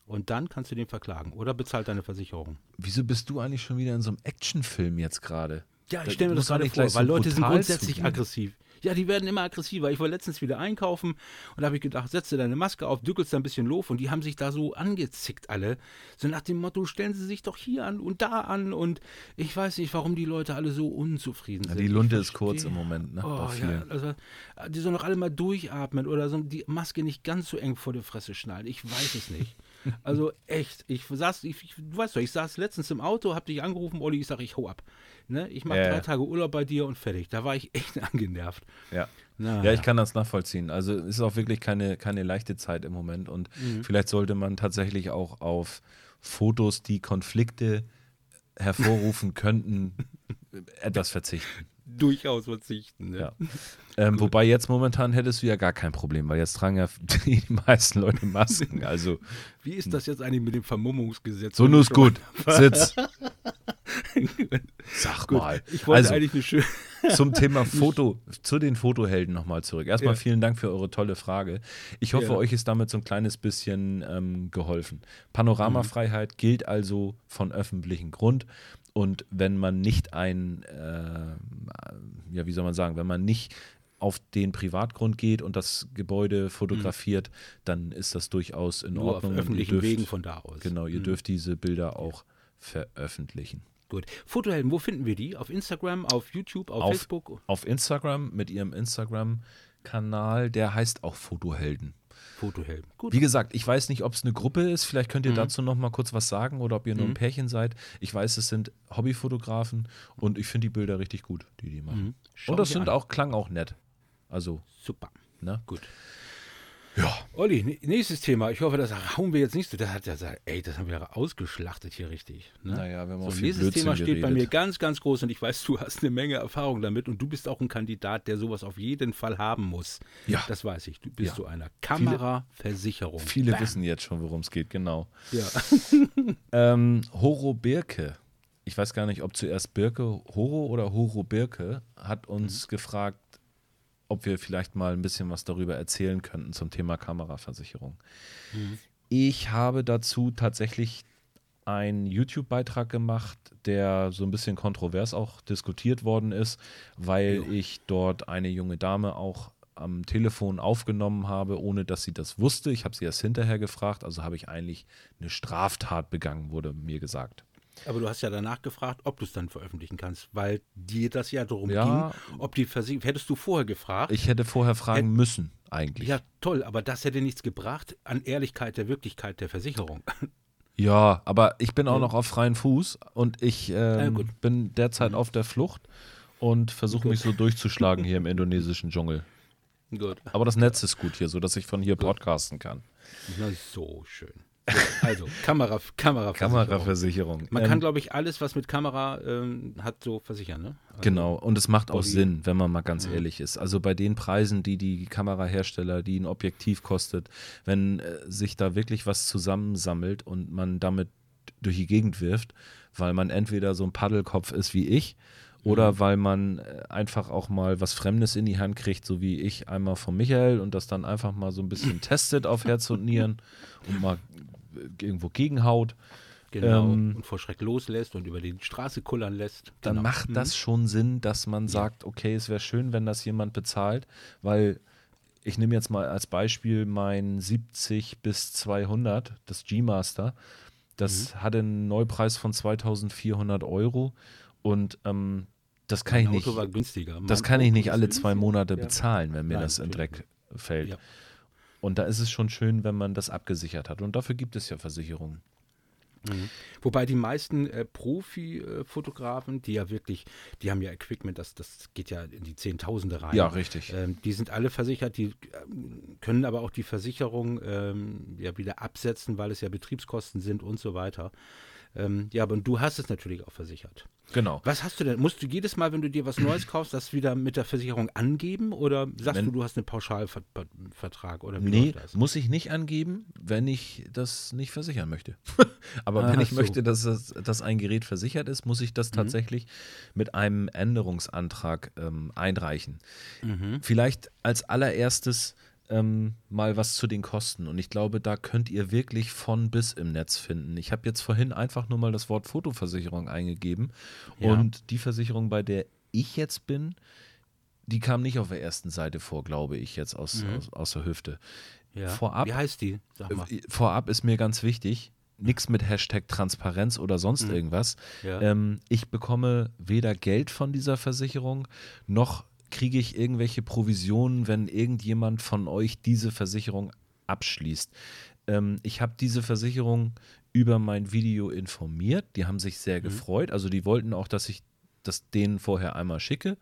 Und dann kannst du den verklagen oder bezahlt deine Versicherung. Wieso bist du eigentlich schon wieder in so einem Actionfilm jetzt gerade? Ja, ich stelle mir das gerade vor, weil Leute sind grundsätzlich aggressiv. Ja, die werden immer aggressiver. Ich war letztens wieder einkaufen und da habe ich gedacht, setze deine Maske auf, dückelst ein bisschen Lof und die haben sich da so angezickt alle. So nach dem Motto, stellen sie sich doch hier an und da an und ich weiß nicht, warum die Leute alle so unzufrieden sind. Ja, die Lunte ist kurz im Moment, ne? Oh, ja, also, die sollen doch alle mal durchatmen oder so die Maske nicht ganz so eng vor der Fresse schnallen. Ich weiß es nicht. Also echt, ich saß, ich, ich, du weißt doch, ich saß letztens im Auto, hab dich angerufen, Olli, ich sag, ich hau ab. Ne? Ich mache ja, drei Tage Urlaub bei dir und fertig. Da war ich echt angenervt. Ja. Na, ja, ich kann das nachvollziehen. Also es ist auch wirklich keine, keine leichte Zeit im Moment und mhm. vielleicht sollte man tatsächlich auch auf Fotos, die Konflikte hervorrufen könnten, etwas verzichten durchaus verzichten. Ne? Ja. Ähm, wobei jetzt momentan hättest du ja gar kein Problem, weil jetzt tragen ja die meisten Leute Masken. Also wie ist das jetzt eigentlich mit dem Vermummungsgesetz? So nur ist gut. Sitz. Sag gut. mal. Ich wollte also, eigentlich eine schöne zum Thema Foto, zu den Fotohelden nochmal zurück. Erstmal ja. vielen Dank für eure tolle Frage. Ich hoffe, ja. euch ist damit so ein kleines bisschen ähm, geholfen. Panoramafreiheit mhm. gilt also von öffentlichem Grund. Und wenn man nicht ein, äh, ja, wie soll man sagen, wenn man nicht auf den Privatgrund geht und das Gebäude fotografiert, mhm. dann ist das durchaus in Nur Ordnung. Auf öffentlichen dürft, Wegen von da aus. Genau, ihr mhm. dürft diese Bilder auch veröffentlichen. Gut. Fotohelden, wo finden wir die? Auf Instagram, auf YouTube, auf, auf Facebook? Auf Instagram mit ihrem Instagram-Kanal, der heißt auch Fotohelden. Fotohelden. Gut. Wie gesagt, ich weiß nicht, ob es eine Gruppe ist. Vielleicht könnt ihr mhm. dazu noch mal kurz was sagen oder ob ihr nur ein mhm. Pärchen seid. Ich weiß, es sind Hobbyfotografen und ich finde die Bilder richtig gut, die die machen. Mhm. Und das sind an. auch klang auch nett. Also super. Ne? Gut. Ja. Olli, nächstes Thema. Ich hoffe, das hauen wir jetzt nicht so. Das hat ja ey, das haben wir ausgeschlachtet hier richtig. Ne? Naja, wir haben so, auch Nächstes Blödsinn Thema steht geredet. bei mir ganz, ganz groß und ich weiß, du hast eine Menge Erfahrung damit und du bist auch ein Kandidat, der sowas auf jeden Fall haben muss. Ja. Das weiß ich. Du bist ja. so einer Kameraversicherung. Viele, viele wissen jetzt schon, worum es geht, genau. Ja. ähm, Horo Birke. Ich weiß gar nicht, ob zuerst Birke Horo oder Horo Birke hat uns mhm. gefragt, ob wir vielleicht mal ein bisschen was darüber erzählen könnten zum Thema Kameraversicherung. Mhm. Ich habe dazu tatsächlich einen YouTube-Beitrag gemacht, der so ein bisschen kontrovers auch diskutiert worden ist, weil jo. ich dort eine junge Dame auch am Telefon aufgenommen habe, ohne dass sie das wusste. Ich habe sie erst hinterher gefragt, also habe ich eigentlich eine Straftat begangen, wurde mir gesagt. Aber du hast ja danach gefragt, ob du es dann veröffentlichen kannst, weil dir das ja darum Ja. ging, ob die Versicherung. Hättest du vorher gefragt? Ich hätte vorher fragen müssen, eigentlich. ja, toll, aber das hätte nichts gebracht an Ehrlichkeit der Wirklichkeit der Versicherung. Ja, aber ich bin auch noch auf freien Fuß und ich Ja, ähm, gut. bin derzeit auf der Flucht und versuche mich so durchzuschlagen hier im indonesischen Dschungel. Gut. Aber das Netz ist gut hier, so dass ich von hier podcasten kann. Na, so schön. Also, Kamera, Kamera Kameraversicherung. Man Ähm, kann, glaube ich, alles, was mit Kamera ähm, hat, so versichern, ne? Also, Genau, und es macht auch. Sinn, wenn man mal ganz Mhm. ehrlich ist. Also bei den Preisen, die die Kamerahersteller, die ein Objektiv kostet, wenn äh, sich da wirklich was zusammensammelt und man damit durch die Gegend wirft, weil man entweder so ein Paddelkopf ist wie ich oder Mhm. weil man äh, einfach auch mal was Fremdes in die Hand kriegt, so wie ich einmal von Michael und das dann einfach mal so ein bisschen testet auf Herz und Nieren und mal irgendwo gegenhaut. Genau. Ähm, und vor Schreck loslässt und über die Straße kullern lässt. dann genau. macht Mhm. das schon Sinn, dass man sagt, okay, es wäre schön, wenn das jemand bezahlt, weil ich nehme jetzt mal als Beispiel mein 70 bis 200, das G-Master, das Mhm. hatte einen Neupreis von 2400 Euro und ähm, das kann ich Mein nicht, Auto günstiger. das kann ich nicht alle zwei. Monate Ja. bezahlen, wenn mir Nein, das in Dreck fällt. Ja. Und da ist es schon schön, wenn man das abgesichert hat. Und dafür gibt es ja Versicherungen. Wobei die meisten äh, Profi-Fotografen, die ja wirklich, die haben ja Equipment, das, das geht ja in die Zehntausende rein. Ja, richtig. Ähm, die sind alle versichert, die ähm, können aber auch die Versicherung ähm, ja wieder absetzen, weil es ja Betriebskosten sind und so weiter. Ähm, ja, aber du hast es natürlich auch versichert. Genau. Was hast du denn? Musst du jedes Mal, wenn du dir was Neues kaufst, das wieder mit der Versicherung angeben oder sagst Wenn- du, du hast einen Pauschalvertrag oder wie Nee, das? muss ich nicht angeben, wenn ich das nicht versichern möchte. Aber Ah, wenn ich so. möchte, dass, es, dass ein Gerät versichert ist, muss ich das Mhm. tatsächlich mit einem Änderungsantrag ähm, einreichen. Mhm. Vielleicht als allererstes ähm, mal was zu den Kosten. Und ich glaube, da könnt ihr wirklich von bis im Netz finden. Ich habe jetzt vorhin einfach nur mal das Wort Fotoversicherung eingegeben. Ja. Und die Versicherung, bei der ich jetzt bin, die kam nicht auf der ersten Seite vor, glaube ich, jetzt aus, Mhm. aus, aus der Hüfte. Ja. Vorab- Wie heißt die? Mal. Äh, Vorab ist mir ganz wichtig, nichts mit Hashtag Transparenz oder sonst irgendwas. Mhm. Ja. Ähm, ich bekomme weder Geld von dieser Versicherung, noch kriege ich irgendwelche Provisionen, wenn irgendjemand von euch diese Versicherung abschließt. Ähm, ich habe diese Versicherung über mein Video informiert. Die haben sich Mhm. sehr gefreut. Also die wollten auch, dass ich das denen vorher einmal schicke,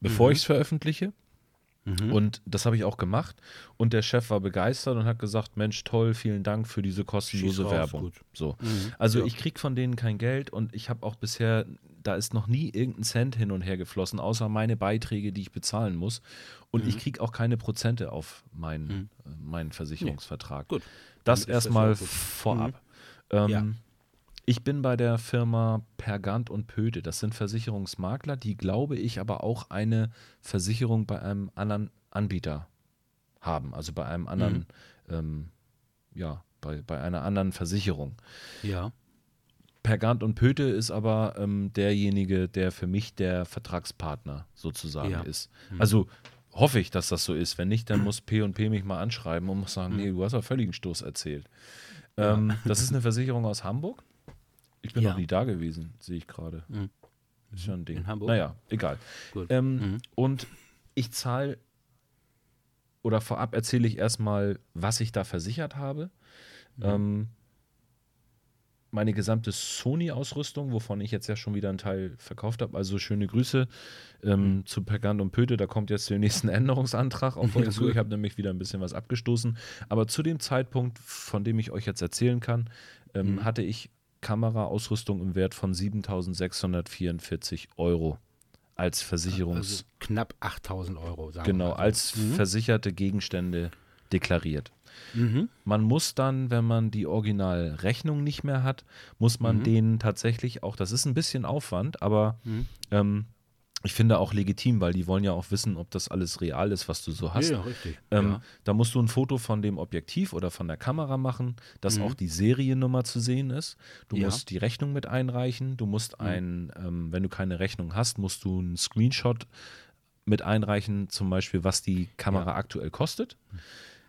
bevor Mhm. ich es veröffentliche. Und das habe ich auch gemacht. Und der Chef war begeistert und hat gesagt: Mensch, toll, vielen Dank für diese kostenlose raus, Werbung. gut. So. Mhm. Also Ja. ich kriege von denen kein Geld und ich habe auch bisher, da ist noch nie irgendein Cent hin und her geflossen, außer meine Beiträge, die ich bezahlen muss. Und Mhm. ich kriege auch keine Prozente auf meinen, äh, meinen Versicherungsvertrag. Gut. Das erstmal vorab. Ähm, Ja. Ich bin bei der Firma Pergant und Pöde. Das sind Versicherungsmakler, die, glaube ich, aber auch eine Versicherung bei einem anderen Anbieter haben. Also bei einem anderen, ähm, ja, bei, bei einer anderen Versicherung. Ja. Pergant und Pöte ist aber ähm, derjenige, der für mich der Vertragspartner sozusagen Ja. ist. Also hoffe ich, dass das so ist. Wenn nicht, dann muss P und P mich mal anschreiben und muss sagen, nee, du hast ja völligen Stoß erzählt. Ähm, das ist eine Versicherung aus Hamburg. Ich bin Ja. noch nie da gewesen, sehe ich gerade. Mhm. Ist ja ein Ding. In Hamburg? Naja, egal. Gut. Ähm, Mhm. Und ich zahle, oder vorab erzähle ich erstmal, was ich da versichert habe. Mhm. Ähm, meine gesamte Sony-Ausrüstung, wovon ich jetzt ja schon wieder einen Teil verkauft habe. Also schöne Grüße ähm, Mhm. zu Pergand und Pöte. Da kommt jetzt der nächste Änderungsantrag auf euch zu. Ich habe nämlich wieder ein bisschen was abgestoßen. Aber zu dem Zeitpunkt, von dem ich euch jetzt erzählen kann, ähm, Mhm. hatte ich Kameraausrüstung im Wert von 7.644 Euro als Versicherungs... Also knapp 8000 Euro, sagen Genau, wir als versicherte Gegenstände deklariert. Mhm. Man muss dann, wenn man die Originalrechnung nicht mehr hat, muss man Mhm. denen tatsächlich auch, das ist ein bisschen Aufwand, aber Mhm. ähm, ich finde auch legitim, weil die wollen ja auch wissen, ob das alles real ist, was du so hast. Ja, richtig. Ähm, ja. Da musst du ein Foto von dem Objektiv oder von der Kamera machen, dass Mhm. auch die Seriennummer zu sehen ist. Du Ja. musst die Rechnung mit einreichen. Du musst Mhm. ein, ähm, wenn du keine Rechnung hast, musst du einen Screenshot mit einreichen, zum Beispiel, was die Kamera Ja. aktuell kostet.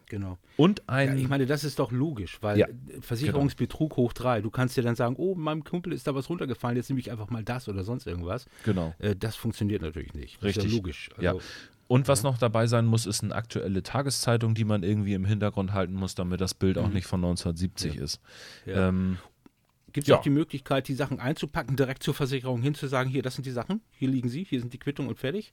Genau. Und Ja, ein. ich meine, das ist doch logisch, weil Ja, Versicherungsbetrug hoch drei. Du kannst dir dann sagen, oh, meinem Kumpel ist da was runtergefallen, jetzt nehme ich einfach mal das oder sonst irgendwas. genau. Äh, das funktioniert natürlich nicht. Das Ist Richtig. ja logisch. Ja. Also, Und was noch dabei sein muss, ist eine aktuelle Tageszeitung, die man irgendwie im Hintergrund halten muss, damit das Bild auch nicht von 1970 ist. Mhm. Ja. Ähm, Gibt es Ja. auch die Möglichkeit, die Sachen einzupacken, direkt zur Versicherung hinzusagen, hier, das sind die Sachen, hier liegen sie, hier sind die Quittungen und fertig?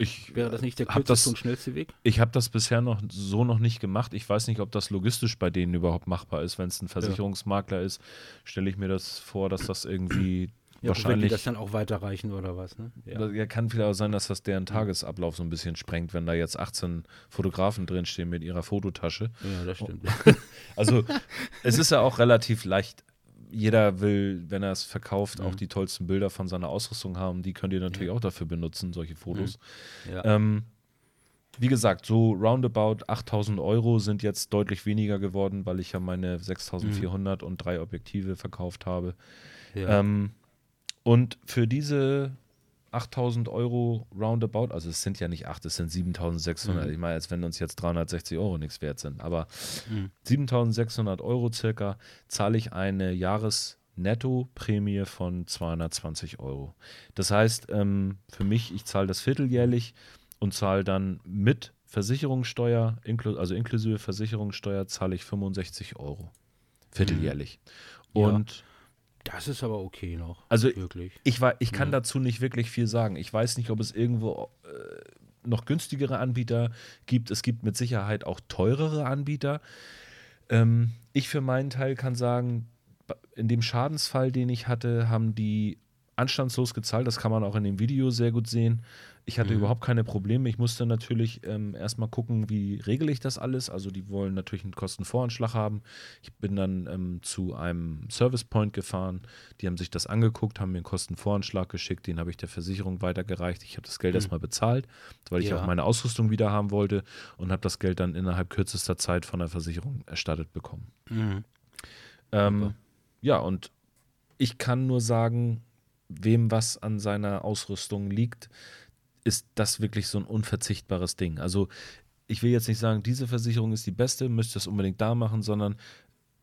Ich Wäre das nicht der kürzeste das- und schnellste Weg? ich habe das bisher noch so noch nicht gemacht. Ich weiß nicht, ob das logistisch bei denen überhaupt machbar ist. Wenn es ein Versicherungsmakler ist, stelle ich mir das vor, dass das irgendwie Ja, wenn die wahrscheinlich. das dann auch weiterreichen oder was, ne? Ja. Ja. kann vielleicht auch sein, dass das deren Tagesablauf so ein bisschen sprengt, wenn da jetzt 18 Fotografen drinstehen mit ihrer Fototasche. ja, das stimmt. Also es ist ja auch relativ leicht. Jeder will, wenn er es verkauft, Mhm. auch die tollsten Bilder von seiner Ausrüstung haben. Die könnt ihr natürlich auch dafür benutzen, solche Fotos. Ja. Ähm, wie gesagt, so roundabout 8000 Euro sind jetzt deutlich weniger geworden, weil ich ja meine 6400 und drei Objektive verkauft habe. ja. Ähm, und für diese 8000 Euro roundabout, also es sind ja nicht 8, es sind 7600. Mhm. Ich meine, als wenn uns jetzt 360 Euro nichts wert sind. Aber Mhm. 7600 Euro circa zahle ich eine Jahresnettoprämie von 220 Euro. Das heißt, ähm, für mich, ich zahle das vierteljährlich und zahle dann mit Versicherungssteuer, inklu also inklusive Versicherungssteuer, zahle ich 65 Euro. Vierteljährlich. Ja. Und Das ist aber okay noch. Also, wirklich. ich, war, ich kann Ja. dazu nicht wirklich viel sagen. Ich weiß nicht, ob es irgendwo äh, noch günstigere Anbieter gibt. Es gibt mit Sicherheit auch teurere Anbieter. Ähm, ich für meinen Teil kann sagen, in dem Schadensfall, den ich hatte, haben die anstandslos gezahlt. Das kann man auch in dem Video sehr gut sehen. Ich hatte Mhm. überhaupt keine Probleme. Ich musste natürlich ähm, erstmal gucken, wie regel ich das alles. Also die wollen natürlich einen Kostenvoranschlag haben. Ich bin dann ähm, zu einem Service Point gefahren. Die haben sich das angeguckt, haben mir einen Kostenvoranschlag geschickt. Den habe ich der Versicherung weitergereicht. Ich habe das Geld Mhm. erstmal bezahlt, weil ich Ja. auch meine Ausrüstung wieder haben wollte und habe das Geld dann innerhalb kürzester Zeit von der Versicherung erstattet bekommen. Mhm. Ähm, ja, und ich kann nur sagen, wem was an seiner Ausrüstung liegt, ist das wirklich so ein unverzichtbares Ding. Also ich will jetzt nicht sagen, diese Versicherung ist die beste, müsst ihr es unbedingt da machen, sondern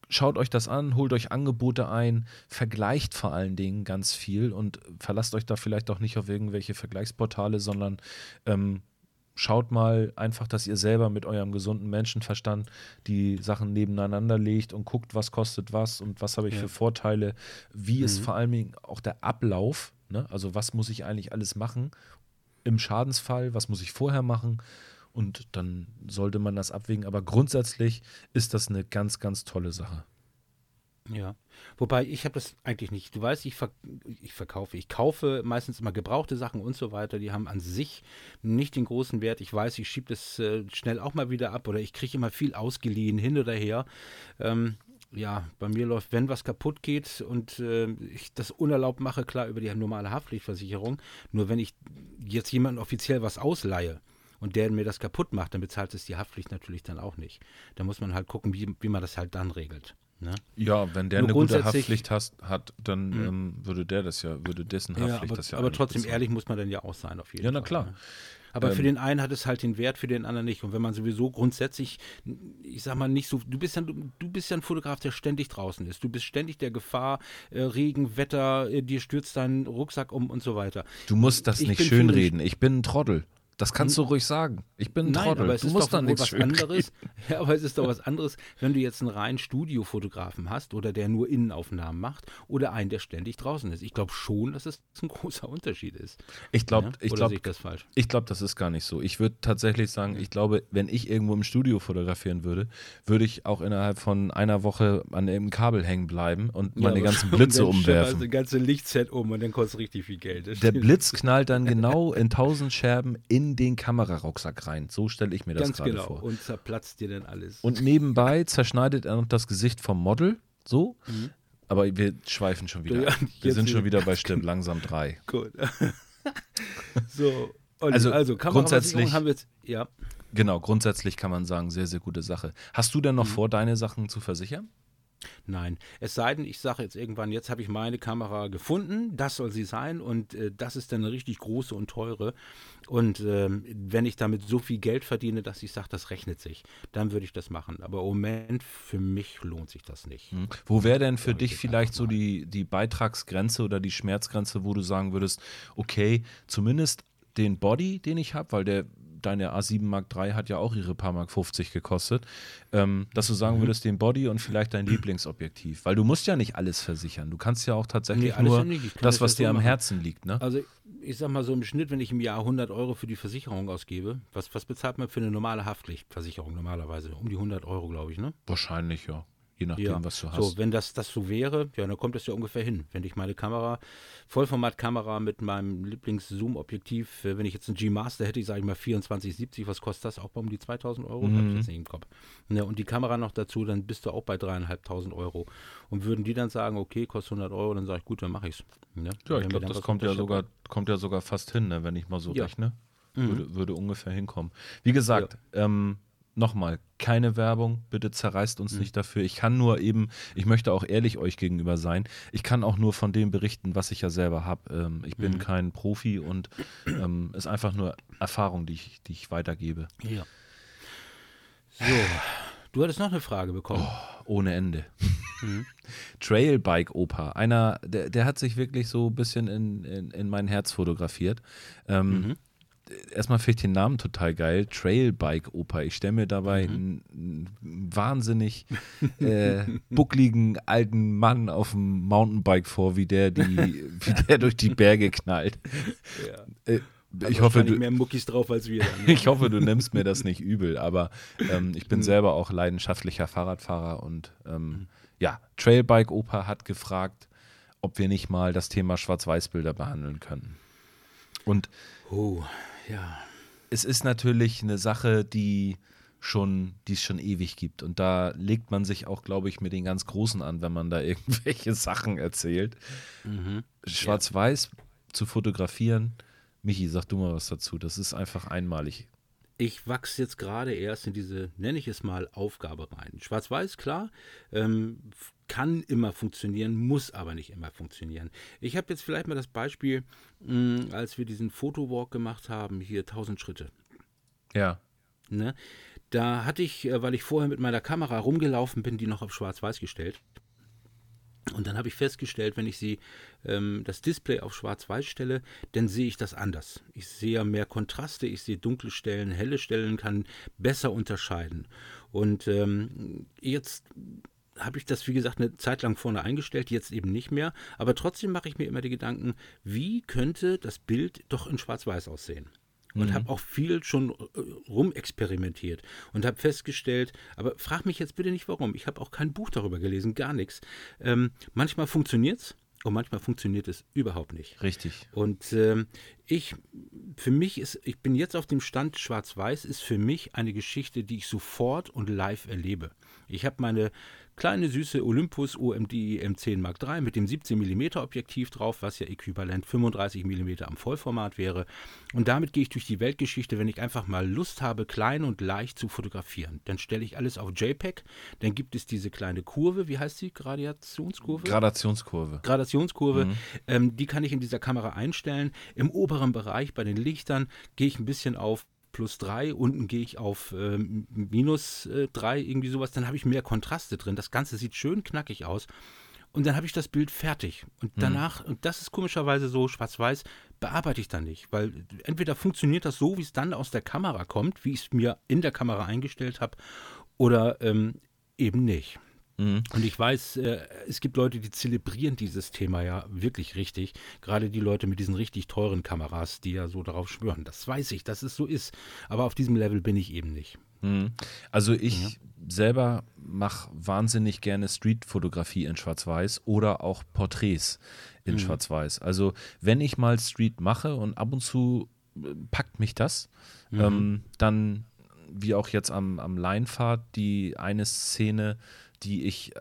schaut euch das an, holt euch Angebote ein, vergleicht vor allen Dingen ganz viel und verlasst euch da vielleicht auch nicht auf irgendwelche Vergleichsportale, sondern ähm, schaut mal einfach, dass ihr selber mit eurem gesunden Menschenverstand die Sachen nebeneinander legt und guckt, was kostet was und was habe ich Ja. für Vorteile, wie ist Mhm. vor allen Dingen auch der Ablauf, ne? also was muss ich eigentlich alles machen im Schadensfall, was muss ich vorher machen und dann sollte man das abwägen, aber grundsätzlich ist das eine ganz, ganz tolle Sache. Ja. Wobei ich habe das eigentlich nicht. Du weißt, ich, ver ich verkaufe, ich kaufe meistens immer gebrauchte Sachen und so weiter. Die haben an sich nicht den großen Wert. Ich weiß, ich schiebe das äh, schnell auch mal wieder ab oder ich kriege immer viel ausgeliehen hin oder her. Ähm, ja, bei mir läuft, wenn was kaputt geht und äh, ich das unerlaubt mache, klar über die normale Haftpflichtversicherung. Nur wenn ich jetzt jemandem offiziell was ausleihe und der mir das kaputt macht, dann bezahlt es die Haftpflicht natürlich dann auch nicht. Da muss man halt gucken, wie, wie man das halt dann regelt. Ne? Ja, wenn der Nur eine gute Haftpflicht hast, hat, dann ähm, würde der das ja, würde dessen Haftpflicht Ja, aber, das ja aber trotzdem bezahlen. ehrlich muss man dann ja auch sein, auf jeden Ja, na Fall. klar. Ne? Aber für Ähm, den einen hat es halt den Wert, für den anderen nicht. Und wenn man sowieso grundsätzlich, ich sag mal, nicht so, du bist ja, du, du bist ja ein Fotograf, der ständig draußen ist. Du bist ständig der Gefahr, äh, Regen, Wetter, äh, dir stürzt dein Rucksack um und so weiter. Du musst das Ich nicht schönreden. Ich bin ein Trottel. Das kannst du ruhig sagen. Ich bin ein Nein, Trottel. aber es du ist musst doch was anderes. Ja, aber es ist doch was anderes, wenn du jetzt einen reinen Studiofotografen hast oder der nur Innenaufnahmen macht oder einen, der ständig draußen ist. Ich glaube schon, dass es ein großer Unterschied ist. Ich glaube, ja? ich glaube, das falsch? Ich glaube, das ist gar nicht so. Ich würde tatsächlich sagen, ich glaube, wenn ich irgendwo im Studio fotografieren würde, würde ich auch innerhalb von einer Woche an einem Kabel hängen bleiben und meine ganzen Blitze dann schepperst umwerfen. Das ganze Lichtset um und dann kostet richtig viel Geld. Das Der. Blitz knallt dann genau in tausend Scherben in den Kamerarucksack rein. So stelle ich mir das gerade genau. vor. Und zerplatzt dir dann alles. Und nebenbei zerschneidet er noch das Gesicht vom Model. So. Mhm. Aber wir schweifen schon wieder. Ja. Wir sind schon wieder- bei Stimmt langsam drei. Gut. so. Olli, Also, also, grundsätzlich- haben wir jetzt. Ja. Genau, grundsätzlich kann man sagen, sehr, sehr gute Sache. Hast du denn noch Mhm. vor, deine Sachen zu versichern? Nein, es sei denn, ich sage jetzt irgendwann, jetzt habe ich meine Kamera gefunden, das soll sie sein und äh, das ist dann eine richtig große und teure. Und ähm, wenn ich damit so viel Geld verdiene, dass ich sage, das rechnet sich, dann würde ich das machen. Aber im Moment, für mich lohnt sich das nicht. Hm. Wo wäre denn für dich vielleicht so die, die Beitragsgrenze oder die Schmerzgrenze, wo du sagen würdest, okay, zumindest den Body, den ich habe, weil der deine A7 Mark III hat ja auch ihre paar Mark 50 gekostet, ähm, dass du sagen mhm. würdest, den Body und vielleicht dein Lieblingsobjektiv. Weil du musst ja nicht alles versichern. Du kannst ja auch tatsächlich nee, nur das, was dir so am Herzen liegt. Ne? Also ich sag mal so im Schnitt, wenn ich im Jahr 100 Euro für die Versicherung ausgebe, was, was bezahlt man für eine normale Haftpflichtversicherung normalerweise? Um die 100 Euro, glaube ich, ne? Wahrscheinlich, ja je nachdem, ja. was du hast. So, wenn das, das so wäre, ja, dann kommt das ja ungefähr hin. Wenn ich meine Kamera, Vollformatkamera mit meinem Lieblings-Zoom-Objektiv, äh, wenn ich jetzt einen G-Master hätte, ich sage ich mal 2470, was kostet das? Auch um die 2000 Euro? Mhm. Habe ich jetzt nicht im Kopf. Ja, und die Kamera noch dazu, dann bist du auch bei dreieinhalbtausend Euro. Und würden die dann sagen, okay, kostet 100 Euro, dann sage ich, gut, dann mache ich es. Ne? Ja, ich glaube, das kommt ja, sogar, kommt ja sogar fast hin, ne, wenn ich mal so ja. rechne. Mhm. Würde, würde ungefähr hinkommen. Wie gesagt, ja. ähm, nochmal, keine Werbung, bitte zerreißt uns mhm. nicht dafür. Ich kann nur eben, ich möchte auch ehrlich euch gegenüber sein, ich kann auch nur von dem berichten, was ich ja selber habe. Ähm, ich bin mhm. kein Profi und ähm, ist einfach nur Erfahrung, die ich, die ich weitergebe. Ja. So, du hattest noch eine Frage bekommen. Oh, ohne Ende. Mhm. Trailbike Opa, einer, der, der hat sich wirklich so ein bisschen in, in, in mein Herz fotografiert. Ähm, mhm erstmal finde ich den Namen total geil. Trailbike Opa. Ich stelle mir dabei mhm. einen, einen, wahnsinnig äh, buckligen alten Mann auf dem Mountainbike vor, wie der, die, wie der durch die Berge knallt. Ja. Äh, ich hoffe, du mehr Muckis drauf als wir. Dann, ne? ich hoffe, du nimmst mir das nicht übel, aber ähm, ich bin mhm. selber auch leidenschaftlicher Fahrradfahrer und ähm, mhm. ja, Trailbike Opa hat gefragt, ob wir nicht mal das Thema Schwarz-Weiß-Bilder behandeln können. Und oh ja. Es ist natürlich eine Sache, die schon, die es schon ewig gibt. Und da legt man sich auch, glaube ich, mit den ganz Großen an, wenn man da irgendwelche Sachen erzählt. Mhm. Schwarz-Weiß ja. zu fotografieren. Michi, sag du mal was dazu. Das ist einfach einmalig ich wachse jetzt gerade erst in diese, nenne ich es mal, Aufgabe rein. Schwarz-Weiß, klar, ähm, kann immer funktionieren, muss aber nicht immer funktionieren. Ich habe jetzt vielleicht mal das Beispiel, mh, hm, als wir diesen Fotowalk gemacht haben, hier 1000 Schritte. Ja. Ne? Da hatte ich, äh, weil ich vorher mit meiner Kamera rumgelaufen bin, die noch auf Schwarz-Weiß gestellt. Und dann habe ich festgestellt, wenn ich sie ähm, das Display auf Schwarz-Weiß stelle, dann sehe ich das anders. Ich sehe mehr Kontraste, ich sehe dunkle Stellen, helle Stellen, kann besser unterscheiden. Und ähm, jetzt habe ich das, wie gesagt, eine Zeit lang vorne eingestellt, jetzt eben nicht mehr. Aber trotzdem mache ich mir immer die Gedanken, wie könnte das Bild doch in Schwarz-Weiß aussehen? Und mhm. habe auch viel schon äh, rumexperimentiert und habe festgestellt, aber frag mich jetzt bitte nicht warum, ich habe auch kein Buch darüber gelesen, gar nichts. Ähm, manchmal funktioniert es und manchmal funktioniert es überhaupt nicht. Richtig. Und ähm, ich, für mich ist, ich bin jetzt auf dem Stand Schwarz-Weiß, ist für mich eine Geschichte, die ich sofort und live erlebe. Ich habe meine kleine süße Olympus OMD M10 Mark III mit dem 17 mm Objektiv drauf, was ja äquivalent 35 mm am Vollformat wäre. Und damit gehe ich durch die Weltgeschichte, wenn ich einfach mal Lust habe, klein und leicht zu fotografieren. Dann stelle ich alles auf JPEG, dann gibt es diese kleine Kurve, wie heißt sie? Gradationskurve? Gradationskurve. Gradationskurve. Mhm. Ähm, die kann ich in dieser Kamera einstellen. Im oberen Bereich bei den Lichtern gehe ich ein bisschen auf plus 3, unten gehe ich auf äh, minus 3, äh, irgendwie sowas, dann habe ich mehr Kontraste drin. Das Ganze sieht schön knackig aus. Und dann habe ich das Bild fertig. Und mhm. danach, mhm. und das ist komischerweise so schwarz-weiß, bearbeite ich dann nicht. Weil entweder funktioniert das so, wie es dann aus der Kamera kommt, wie ich es mir in der Kamera eingestellt habe, oder ähm, eben nicht. Mhm. Und ich weiß, äh, es gibt Leute, die zelebrieren dieses Thema ja wirklich richtig. Gerade die Leute mit diesen richtig teuren Kameras, die ja so darauf schwören. Das weiß ich, dass es so ist. Aber auf diesem Level bin ich eben nicht. Mhm. Also ich ja. selber mache wahnsinnig gerne Streetfotografie in Schwarz-Weiß oder auch Porträts in mhm. Schwarz-Weiß. Also wenn ich mal Street mache und ab und zu äh, packt mich das, mhm. ähm, dann wie auch jetzt am, am Leinfahrt die eine Szene, die ich äh,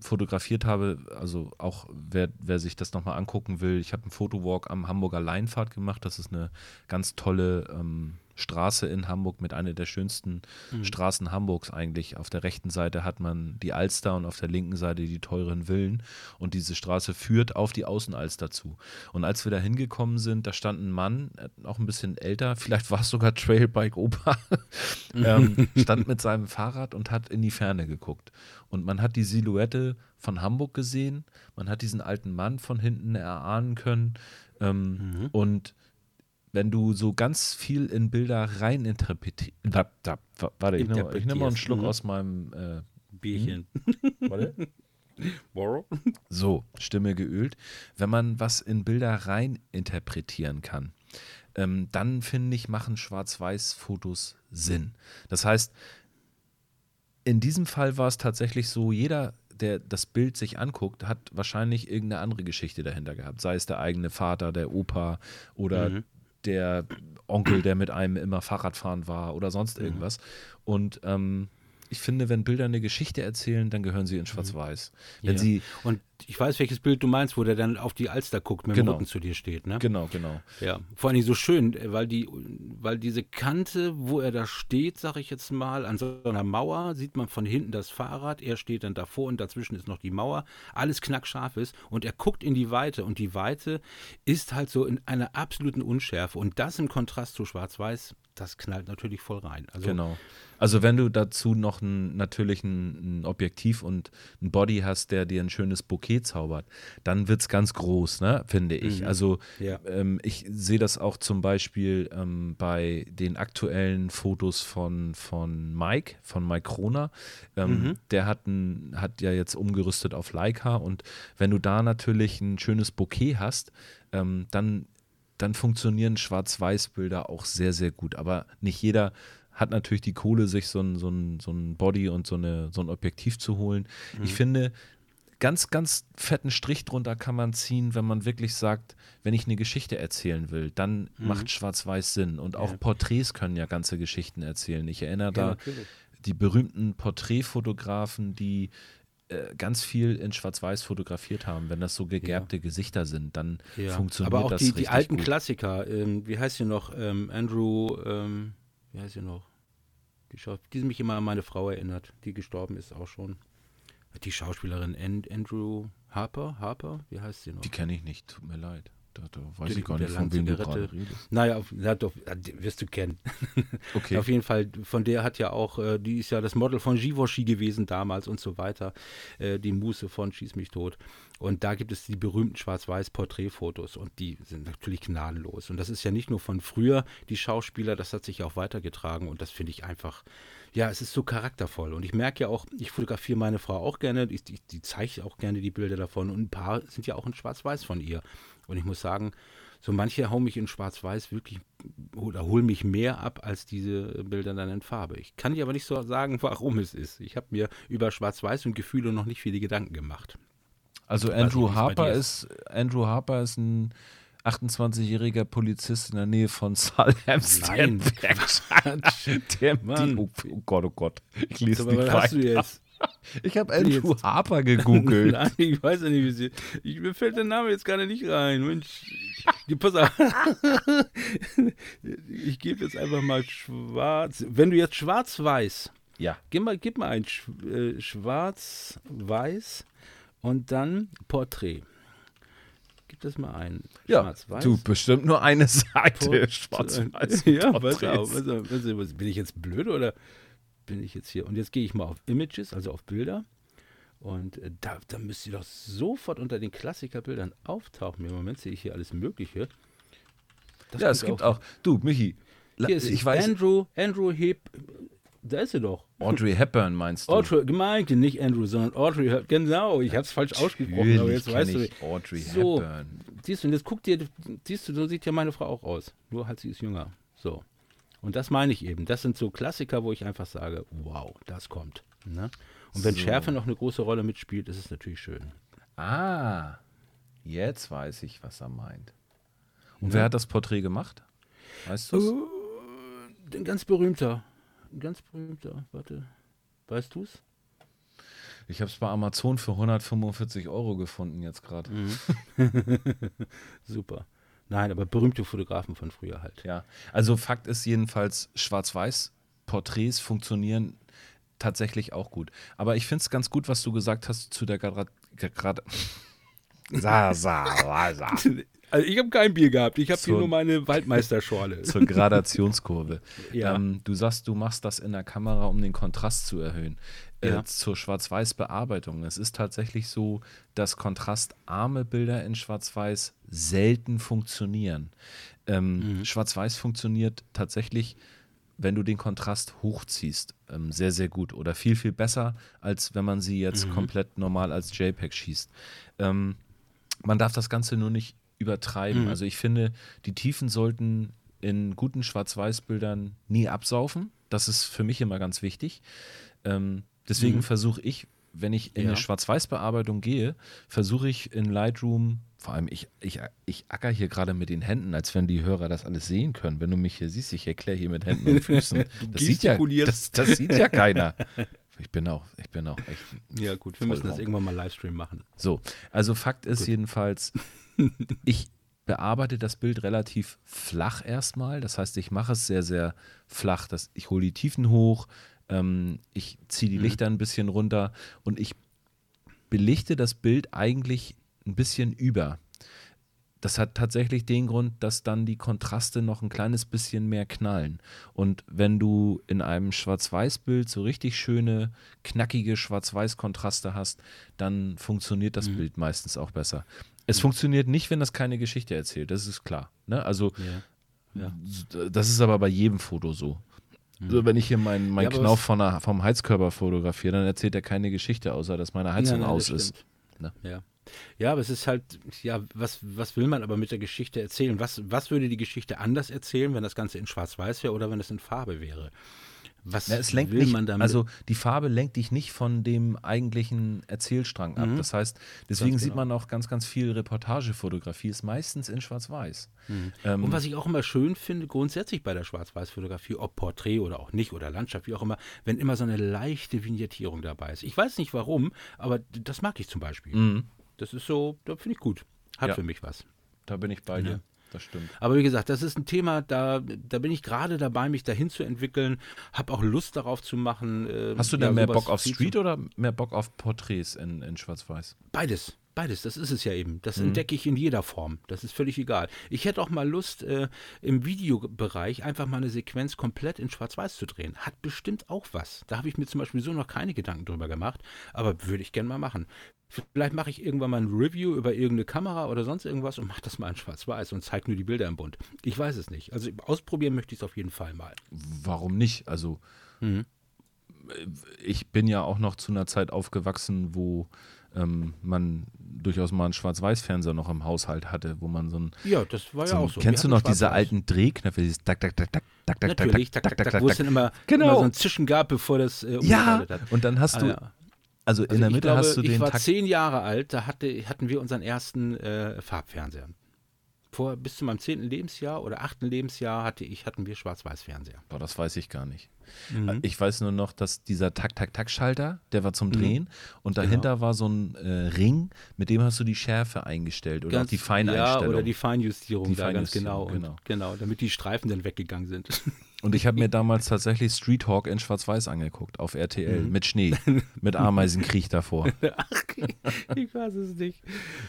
fotografiert habe, also auch wer, wer sich das nochmal angucken will, ich habe einen Fotowalk am Hamburger Leinfahrt gemacht, das ist eine ganz tolle ähm, Straße in Hamburg mit einer der schönsten mhm. Straßen Hamburgs eigentlich. Auf der rechten Seite hat man die Alster und auf der linken Seite die teuren Villen. Und diese Straße führt auf die Außenalster zu. Und als wir da hingekommen sind, da stand ein Mann, äh, auch ein bisschen älter, vielleicht war es sogar Trailbike Opa, ähm, stand mit seinem Fahrrad und hat in die Ferne geguckt. Und man hat die Silhouette von Hamburg gesehen, man hat diesen alten Mann von hinten erahnen können. Ähm, mhm. Und wenn du so ganz viel in Bilder rein interpretierst. Warte, ich nehme nehm mal einen Schluck mhm. aus meinem äh, Bierchen. Hm? Warte. so, Stimme geölt. Wenn man was in Bilder rein interpretieren kann, ähm, dann finde ich, machen Schwarz-Weiß-Fotos Sinn. Das heißt, in diesem Fall war es tatsächlich so, jeder, der das Bild sich anguckt, hat wahrscheinlich irgendeine andere Geschichte dahinter gehabt. Sei es der eigene Vater, der Opa oder mhm. Der Onkel, der mit einem immer Fahrradfahren war oder sonst mhm. irgendwas. Mhm. Und ähm, ich finde, wenn Bilder eine Geschichte erzählen, dann gehören sie in mhm. Schwarz-Weiß. Wenn ja. sie und ich weiß, welches Bild du meinst, wo der dann auf die Alster guckt, mit genau. dem Rücken zu dir steht, ne? Genau, genau. Ja, vor allem so schön, weil die, weil diese Kante, wo er da steht, sag ich jetzt mal, an so einer Mauer, sieht man von hinten das Fahrrad, er steht dann davor und dazwischen ist noch die Mauer, alles knackscharf ist und er guckt in die Weite und die Weite ist halt so in einer absoluten Unschärfe und das im Kontrast zu Schwarz-Weiß, das knallt natürlich voll rein. Also, genau. Also wenn du dazu noch ein, natürlich ein, ein Objektiv und ein Body hast, der dir ein schönes Bouquet zaubert, dann wird es ganz groß, ne, finde ich. Mhm. Also ja. ähm, ich sehe das auch zum Beispiel ähm, bei den aktuellen Fotos von, von Mike, von Mike Kroner. Ähm, mhm. Der hat, ein, hat ja jetzt umgerüstet auf Leica und wenn du da natürlich ein schönes Bouquet hast, ähm, dann dann funktionieren Schwarz-Weiß-Bilder auch sehr, sehr gut. Aber nicht jeder hat natürlich die Kohle, sich so ein, so ein, so ein Body und so, eine, so ein Objektiv zu holen. Mhm. Ich finde, ganz, ganz fetten Strich drunter kann man ziehen, wenn man wirklich sagt, wenn ich eine Geschichte erzählen will, dann mhm. macht Schwarz-Weiß Sinn. Und auch ja. Porträts können ja ganze Geschichten erzählen. Ich erinnere ja, da natürlich. die berühmten Porträtfotografen, die ganz viel in Schwarz-Weiß fotografiert haben. Wenn das so gegerbte ja. Gesichter sind, dann ja. funktioniert das Aber auch das die, die alten gut. Klassiker, ähm, wie heißt sie noch? Ähm, Andrew, ähm, wie heißt sie noch? Die, Schau die mich immer an meine Frau erinnert, die gestorben ist auch schon. Die Schauspielerin Andrew Harper, Harper, wie heißt sie noch? Die kenne ich nicht, tut mir leid. Da, da weiß ich gar nicht, von wem du gerade redest. Naja, na, doch, wirst du kennen. Okay. Auf jeden Fall, von der hat ja auch, äh, die ist ja das Model von Givenchy gewesen damals und so weiter. Äh, die Muße von Schieß mich tot. Und da gibt es die berühmten Schwarz-Weiß-Porträtfotos und die sind natürlich gnadenlos. Und das ist ja nicht nur von früher die Schauspieler, das hat sich auch weitergetragen und das finde ich einfach ja, es ist so charaktervoll. Und ich merke ja auch, ich fotografiere meine Frau auch gerne, die, die, die zeigt auch gerne die Bilder davon. Und ein paar sind ja auch in Schwarz-Weiß von ihr. Und ich muss sagen, so manche hauen mich in Schwarz-Weiß wirklich oder holen mich mehr ab als diese Bilder dann in Farbe. Ich kann dir aber nicht so sagen, warum es ist. Ich habe mir über Schwarz-Weiß und Gefühle noch nicht viele Gedanken gemacht. Also Andrew Harper ist. ist Andrew Harper ist ein 28-jähriger Polizist in der Nähe von Salem. der Mann. Oh, Gott, oh Gott. Ich lese nicht weiter. Jetzt? Ich habe Andrew jetzt? Harper gegoogelt. Nein, ich weiß ja nicht, wie sie. Ich, mir fällt der Name jetzt gerade nicht rein. Mensch. Pass auf. ich gebe jetzt einfach mal schwarz. Wenn du jetzt schwarz-weiß. Ja. Gib mal, gib mal ein äh, schwarz-weiß und dann Porträt. Gib das mal ein. Ja, du bestimmt nur eine Seite schwarz-weiß. Ja, pass auf, pass auf. Bin ich jetzt blöd oder bin ich jetzt hier? Und jetzt gehe ich mal auf Images, also auf Bilder. Und äh, da, da müsst ihr doch sofort unter den Klassikerbildern auftauchen. Im Moment sehe ich hier alles Mögliche. Das ja, es gibt auch, auch, du, Michi, hier ist ich weiß. Andrew, Andrew Heb, da ist sie doch. Audrey Hepburn meinst du? Audrey, gemeint, nicht Andrew, sondern Audrey Hepburn. Genau, ich habe es falsch ausgesprochen, aber jetzt weißt du. Audrey so, Hepburn. Siehst du, und jetzt guck dir, siehst du, so sieht ja meine Frau auch aus. Nur halt sie ist jünger. So. Und das meine ich eben. Das sind so Klassiker, wo ich einfach sage, wow, das kommt. Ne? Und wenn so. Schärfe noch eine große Rolle mitspielt, ist es natürlich schön. Ah, jetzt weiß ich, was er meint. Und ja. wer hat das Porträt gemacht? Weißt du uh, Ein ganz berühmter. Ein ganz berühmter. Warte. Weißt du es? Ich habe es bei Amazon für 145 Euro gefunden jetzt gerade. Mhm. Super. Nein, aber berühmte Fotografen von früher halt. Ja, also Fakt ist jedenfalls, Schwarz-Weiß-Porträts funktionieren tatsächlich auch gut. Aber ich finde es ganz gut, was du gesagt hast zu der gerade. Sa, sa, sa, sa. Also ich habe kein Bier gehabt, ich habe hier nur meine Waldmeisterschorle. Zur Gradationskurve. Ja. Ähm, du sagst, du machst das in der Kamera, um den Kontrast zu erhöhen. Äh, Ja. zur Schwarz-Weiß-Bearbeitung. Es ist tatsächlich so, dass kontrastarme Bilder in Schwarz-Weiß selten funktionieren. Ähm, Schwarz-Weiß funktioniert tatsächlich, wenn du den Kontrast hochziehst, ähm, sehr, sehr gut oder viel, viel besser, als wenn man sie jetzt komplett normal als JPEG schießt. Ähm, man darf das Ganze nur nicht übertreiben. Also ich finde, die Tiefen sollten in guten Schwarz-Weiß-Bildern nie absaufen. Das ist für mich immer ganz wichtig. Ähm, deswegen versuche ich, wenn ich in Ja. eine Schwarz-Weiß-Bearbeitung gehe, versuche ich in Lightroom, vor allem ich, ich, ich acker hier gerade mit den Händen, als wenn die Hörer das alles sehen können. Wenn du mich hier siehst, ich erkläre hier mit Händen und Füßen. Das sieht, ja, das, das sieht ja keiner. Ich bin auch, ich bin auch echt Ja, gut, wir müssen das irgendwann mal Livestream machen. so, also Fakt ist jedenfalls, ich bearbeite das Bild relativ flach erstmal. Das heißt, ich mache es sehr, sehr flach. Das, ich hole die Tiefen hoch, ähm, ich ziehe die Lichter ein bisschen runter und ich belichte das Bild eigentlich ein bisschen über. Das hat tatsächlich den Grund, dass dann die Kontraste noch ein kleines bisschen mehr knallen. Und wenn du in einem Schwarz-Weiß-Bild so richtig schöne, knackige Schwarz-Weiß-Kontraste hast, dann funktioniert das Bild meistens auch besser. Es funktioniert nicht, wenn das keine Geschichte erzählt, das ist klar. Ne? Also, Ja. Ja. das ist aber bei jedem Foto so. Also wenn ich hier meinen mein Ja, Knauf von der, vom Heizkörper fotografiere, dann erzählt er keine Geschichte, außer dass meine Heizung Ja, nein, aus ist. Ne? Ja. Ja, aber es ist halt, ja, was, was will man aber mit der Geschichte erzählen? Was, was würde die Geschichte anders erzählen, wenn das Ganze in Schwarz-Weiß wäre oder wenn es in Farbe wäre? Was Na, es lenkt will nicht, man damit? also die Farbe lenkt dich nicht von dem eigentlichen Erzählstrang ab. Das heißt, deswegen Ganz sieht genau. man auch ganz, ganz viel Reportagefotografie, ist meistens in Schwarz-Weiß. Ähm, Und was ich auch immer schön finde, grundsätzlich bei der Schwarz-Weiß-Fotografie, ob Porträt oder auch nicht oder Landschaft, wie auch immer, wenn immer so eine leichte Vignettierung dabei ist. Ich weiß nicht warum, aber das mag ich zum Beispiel. Das ist so, da finde ich gut. Hat Mhm. Ja. für mich was. da bin ich bei dir. Das stimmt. Aber wie gesagt, das ist ein Thema, da, da bin ich gerade dabei, mich dahin zu entwickeln, habe auch Lust darauf zu machen. äh, Hast du ja, denn mehr sowas Bock auf Street oder mehr Bock auf Porträts in, in Schwarz-Weiß? beides. Beides, das ist es ja eben. Mhm. Das entdecke ich in jeder Form. Das ist völlig egal. Ich hätte auch mal Lust, äh, im Videobereich einfach mal eine Sequenz komplett in Schwarz-Weiß zu drehen. Hat bestimmt auch was. Da habe ich mir zum Beispiel so noch keine Gedanken drüber gemacht, aber würde ich gerne mal machen. Vielleicht mache ich irgendwann mal ein Review über irgendeine Kamera oder sonst irgendwas und mache das mal in Schwarz-Weiß und zeige nur die Bilder im Bund. Ich weiß es nicht. Also ausprobieren möchte ich es auf jeden Fall mal. Warum nicht? Also, Mhm. ich bin ja auch noch zu einer Zeit aufgewachsen, wo ähm, man durchaus mal einen Schwarz-Weiß-Fernseher noch im Haushalt hatte, wo man so ein. Ja, das war So ja ein auch so. kennst du Wir noch hatten diese alten Drehknöpfe, dieses tak, tak, tak, tak, tak, tak, Natürlich, tak, tak, tak, wo es dann immer, Genau. immer so ein Zischen gab, bevor das äh, Ja, umgeschaltet hat. und dann hast Ah, du, ja. Also in Also der ich Mitte glaube, hast du ich den war Takt. zehn Jahre alt, da hatte, hatten wir unseren ersten äh, Farbfernseher. Vor, bis zu meinem zehnten Lebensjahr oder achten Lebensjahr hatte ich, hatten wir Schwarz-Weiß-Fernseher. Boah, das weiß ich gar nicht. Mhm. Ich weiß nur noch, dass dieser Tak-Tak-Tak-Schalter, der war zum Drehen und dahinter war so ein äh, Ring, mit dem hast du die Schärfe eingestellt oder auch die Feineinstellung. Ja, oder die Feinjustierung Die da ganz genau. Feinjustierung, Und, genau, damit die Streifen dann weggegangen sind. Und ich habe mir damals tatsächlich Street Hawk in Schwarz-Weiß angeguckt, auf RTL, Mhm. mit Schnee, mit Ameisenkrieg davor. Ach, ich weiß es nicht.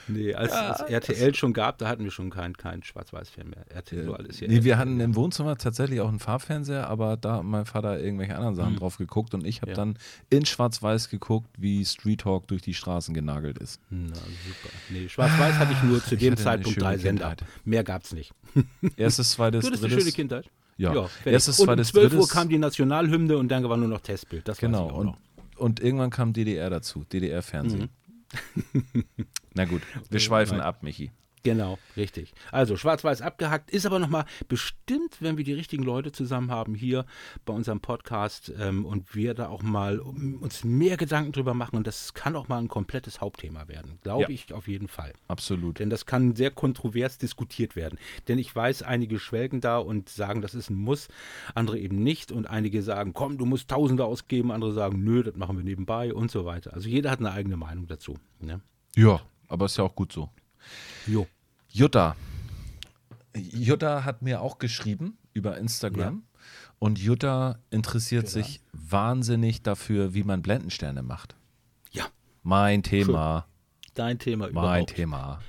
Nee, als es RTL schon gab, da hatten wir schon keinen kein Schwarz-Weiß-Film mehr. RTL so alles hier. Nee, wir hatten im Wohnzimmer tatsächlich auch einen Farbfernseher, aber da mein Vater irgendwelche anderen Sachen drauf geguckt und ich habe Mhm. Ja. dann in Schwarz-Weiß geguckt, wie Street Hawk durch die Straßen genagelt ist. Na, super. Nee, Schwarz-Weiß hatte ich nur zu ich dem Zeitpunkt drei Sender. Mehr gab's nicht. Erstes, zweites, Du hattest eine schöne Kindheit. Ja. fertig. Erstes, und zweites, um 12 Uhr drittes. kam die Nationalhymne und dann war nur noch Testbild. Das weiß Genau, ich auch und, noch. und irgendwann kam DDR dazu, DDR-Fernsehen. Na gut, wir schweifen nein. ab, Michi. Genau, richtig. Also schwarz-weiß abgehackt, ist aber nochmal bestimmt, wenn wir die richtigen Leute zusammen haben hier bei unserem Podcast ähm, und wir da auch mal um, uns mehr Gedanken drüber machen und das kann auch mal ein komplettes Hauptthema werden, glaube Ja. ich auf jeden Fall. Absolut. Denn das kann sehr kontrovers diskutiert werden. Denn ich weiß, einige schwelgen da und sagen, das ist ein Muss, andere eben nicht. Und einige sagen, komm, du musst Tausende ausgeben, andere sagen, nö, das machen wir nebenbei und so weiter. Also jeder hat eine eigene Meinung dazu. Ne? Ja, aber ist ja auch gut so. Jo. Jutta, Jutta hat mir auch geschrieben über Instagram. Ja. Und Jutta interessiert ja. sich wahnsinnig dafür, wie man Blendensterne macht. Ja. Mein Thema. Dein Thema überhaupt. Mein Thema.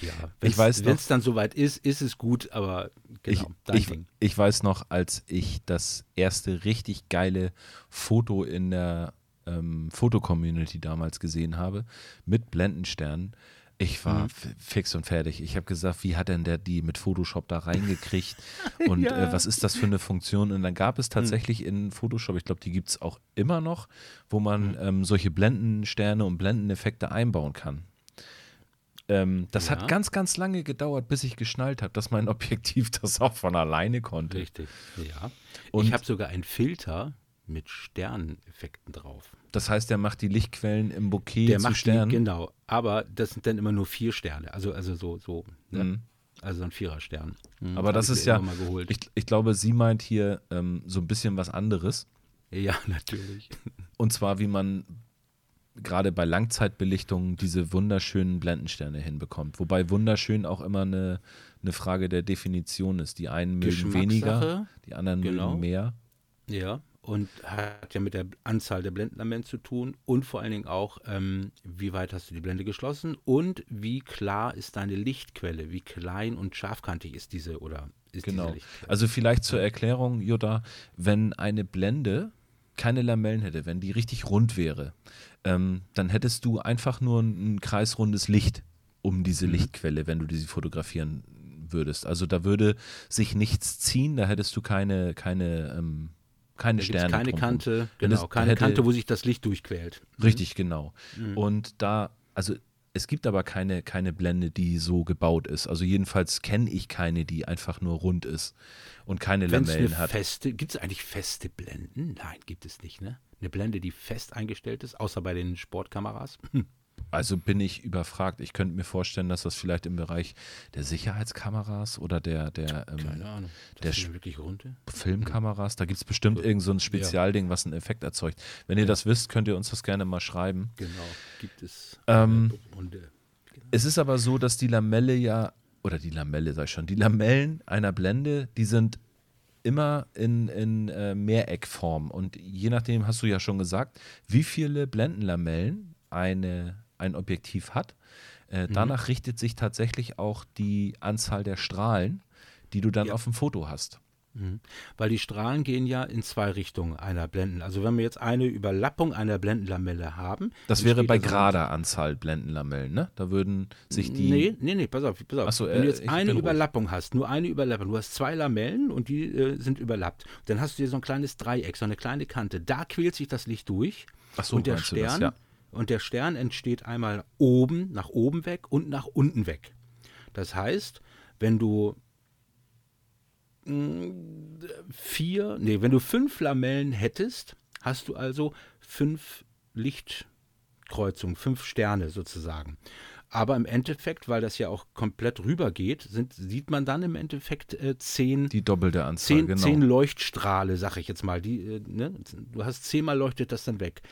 Ja, ich weiß wenn es dann soweit ist, ist es gut, aber genau, ich, ich, ich, weiß noch, als ich das erste richtig geile Foto in der ähm, Fotocommunity damals gesehen habe mit Blendensternen, ich war mhm. fix und fertig. Ich habe gesagt, wie hat denn der die mit Photoshop da reingekriegt? Und ja. äh, was ist das für eine Funktion? Und dann gab es mhm. tatsächlich mhm. in Photoshop, ich glaube, die gibt es auch immer noch, wo man mhm. ähm, solche Blendensterne und Blendeneffekte einbauen kann. Ähm, das ja. hat ganz, ganz lange gedauert, bis ich geschnallt habe, dass mein Objektiv das auch von alleine konnte. Richtig, ja. Und ich habe sogar einen Filter mit Sterneffekten drauf. Das heißt, er macht die Lichtquellen im Bouquet der zu Sternen? Die, genau, aber das sind dann immer nur vier Sterne, also, also so, so ne? mhm. also ein Viererstern. Mhm, aber das ist ja, ich, ich, glaube, sie meint hier ähm, so ein bisschen was anderes. Ja, natürlich. Und zwar, wie man gerade bei Langzeitbelichtungen diese wunderschönen Blendensterne hinbekommt. Wobei wunderschön auch immer eine, eine Frage der Definition ist. Die einen mögen weniger, die anderen genau. mögen mehr. Ja, und hat ja mit der Anzahl der Blendenlamellen zu tun und vor allen Dingen auch, ähm, wie weit hast du die Blende geschlossen und wie klar ist deine Lichtquelle, wie klein und scharfkantig ist diese oder ist genau. diese Lichtquelle. Also vielleicht zur Erklärung, Jutta, wenn eine Blende keine Lamellen hätte, wenn die richtig rund wäre, ähm, dann hättest du einfach nur ein, ein kreisrundes Licht um diese mhm. Lichtquelle, wenn du diese fotografieren würdest. Also da würde sich nichts ziehen, da hättest du keine, keine, ähm, keine Sterne. Keine drumherum. Kante, genau, keine hätte, Kante, wo sich das Licht durchquält. Mhm. Richtig, genau. Mhm. Und da, also es gibt aber keine, keine Blende, die so gebaut ist. Also jedenfalls kenne ich keine, die einfach nur rund ist und keine Wenn's Lamellen hat. Gibt es eigentlich feste Blenden? Nein, gibt es nicht, ne? Eine Blende, die fest eingestellt ist, außer bei den Sportkameras? Also bin ich überfragt. Ich könnte mir vorstellen, dass das vielleicht im Bereich der Sicherheitskameras oder der, der, ähm, Keine Ahnung. Das der wirklich runter? Filmkameras, da gibt es bestimmt so, irgend so ein Spezialding, ja. was einen Effekt erzeugt. Wenn ihr ja. das wisst, könnt ihr uns das gerne mal schreiben. Genau, gibt es. Ähm, Runde. Genau. Es ist aber so, dass die Lamelle ja, oder die Lamelle sag ich schon, die Lamellen einer Blende, die sind immer in, in äh, Mehreckform. Und je nachdem hast du ja schon gesagt, wie viele Blendenlamellen eine ein Objektiv hat. Äh, mhm. Danach richtet sich tatsächlich auch die Anzahl der Strahlen, die du dann ja. auf dem Foto hast. Mhm. Weil die Strahlen gehen ja in zwei Richtungen einer Blenden. Also wenn wir jetzt eine Überlappung einer Blendenlamelle haben. Das wäre bei gerader Anzahl Blendenlamellen, ne? Da würden sich die. Nee, nee, nee, pass auf, pass auf. So, wenn du jetzt eine Überlappung ruhig. hast, nur eine Überlappung, du hast zwei Lamellen und die äh, sind überlappt, dann hast du hier so ein kleines Dreieck, so eine kleine Kante. Da quält sich das Licht durch. Ach so, und der Stern, das, ja. Und der Stern entsteht einmal oben, nach oben weg und nach unten weg. Das heißt, wenn du mm, vier, nee, wenn du fünf Lamellen hättest, hast du also fünf Lichtkreuzungen, fünf Sterne sozusagen. Aber im Endeffekt, weil das ja auch komplett rübergeht, sind, sieht man dann im Endeffekt äh, zehn. Die doppelte Anzahl, zehn, genau. Zehn Leuchtstrahle, sag ich jetzt mal. Die, äh, ne? Du hast zehnmal leuchtet das dann weg.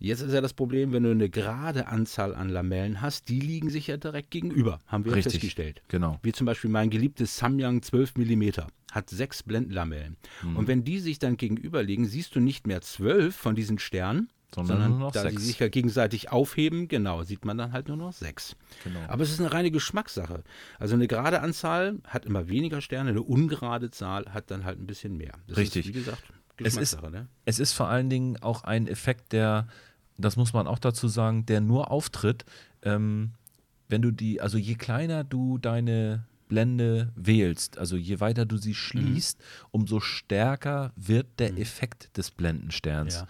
Jetzt ist ja das Problem, wenn du eine gerade Anzahl an Lamellen hast, die liegen sich ja direkt gegenüber, haben wir Richtig, festgestellt. Genau. Wie zum Beispiel mein geliebtes Samyang 12 mm hat sechs Blendenlamellen. Mhm. Und wenn die sich dann gegenüber liegen, siehst du nicht mehr zwölf von diesen Sternen, sondern, sondern nur noch da sechs. sie sich ja gegenseitig aufheben, genau, sieht man dann halt nur noch sechs. Genau. Aber es ist eine reine Geschmackssache. Also eine gerade Anzahl hat immer weniger Sterne, eine ungerade Zahl hat dann halt ein bisschen mehr. Das Richtig. Ist, wie gesagt, Geschmackssache. Es ist, ne? es ist vor allen Dingen auch ein Effekt, der das muss man auch dazu sagen, der nur auftritt, ähm, wenn du die, also je kleiner du deine Blende wählst, also je weiter du sie schließt, mhm. umso stärker wird der mhm. Effekt des Blendensterns. Ja.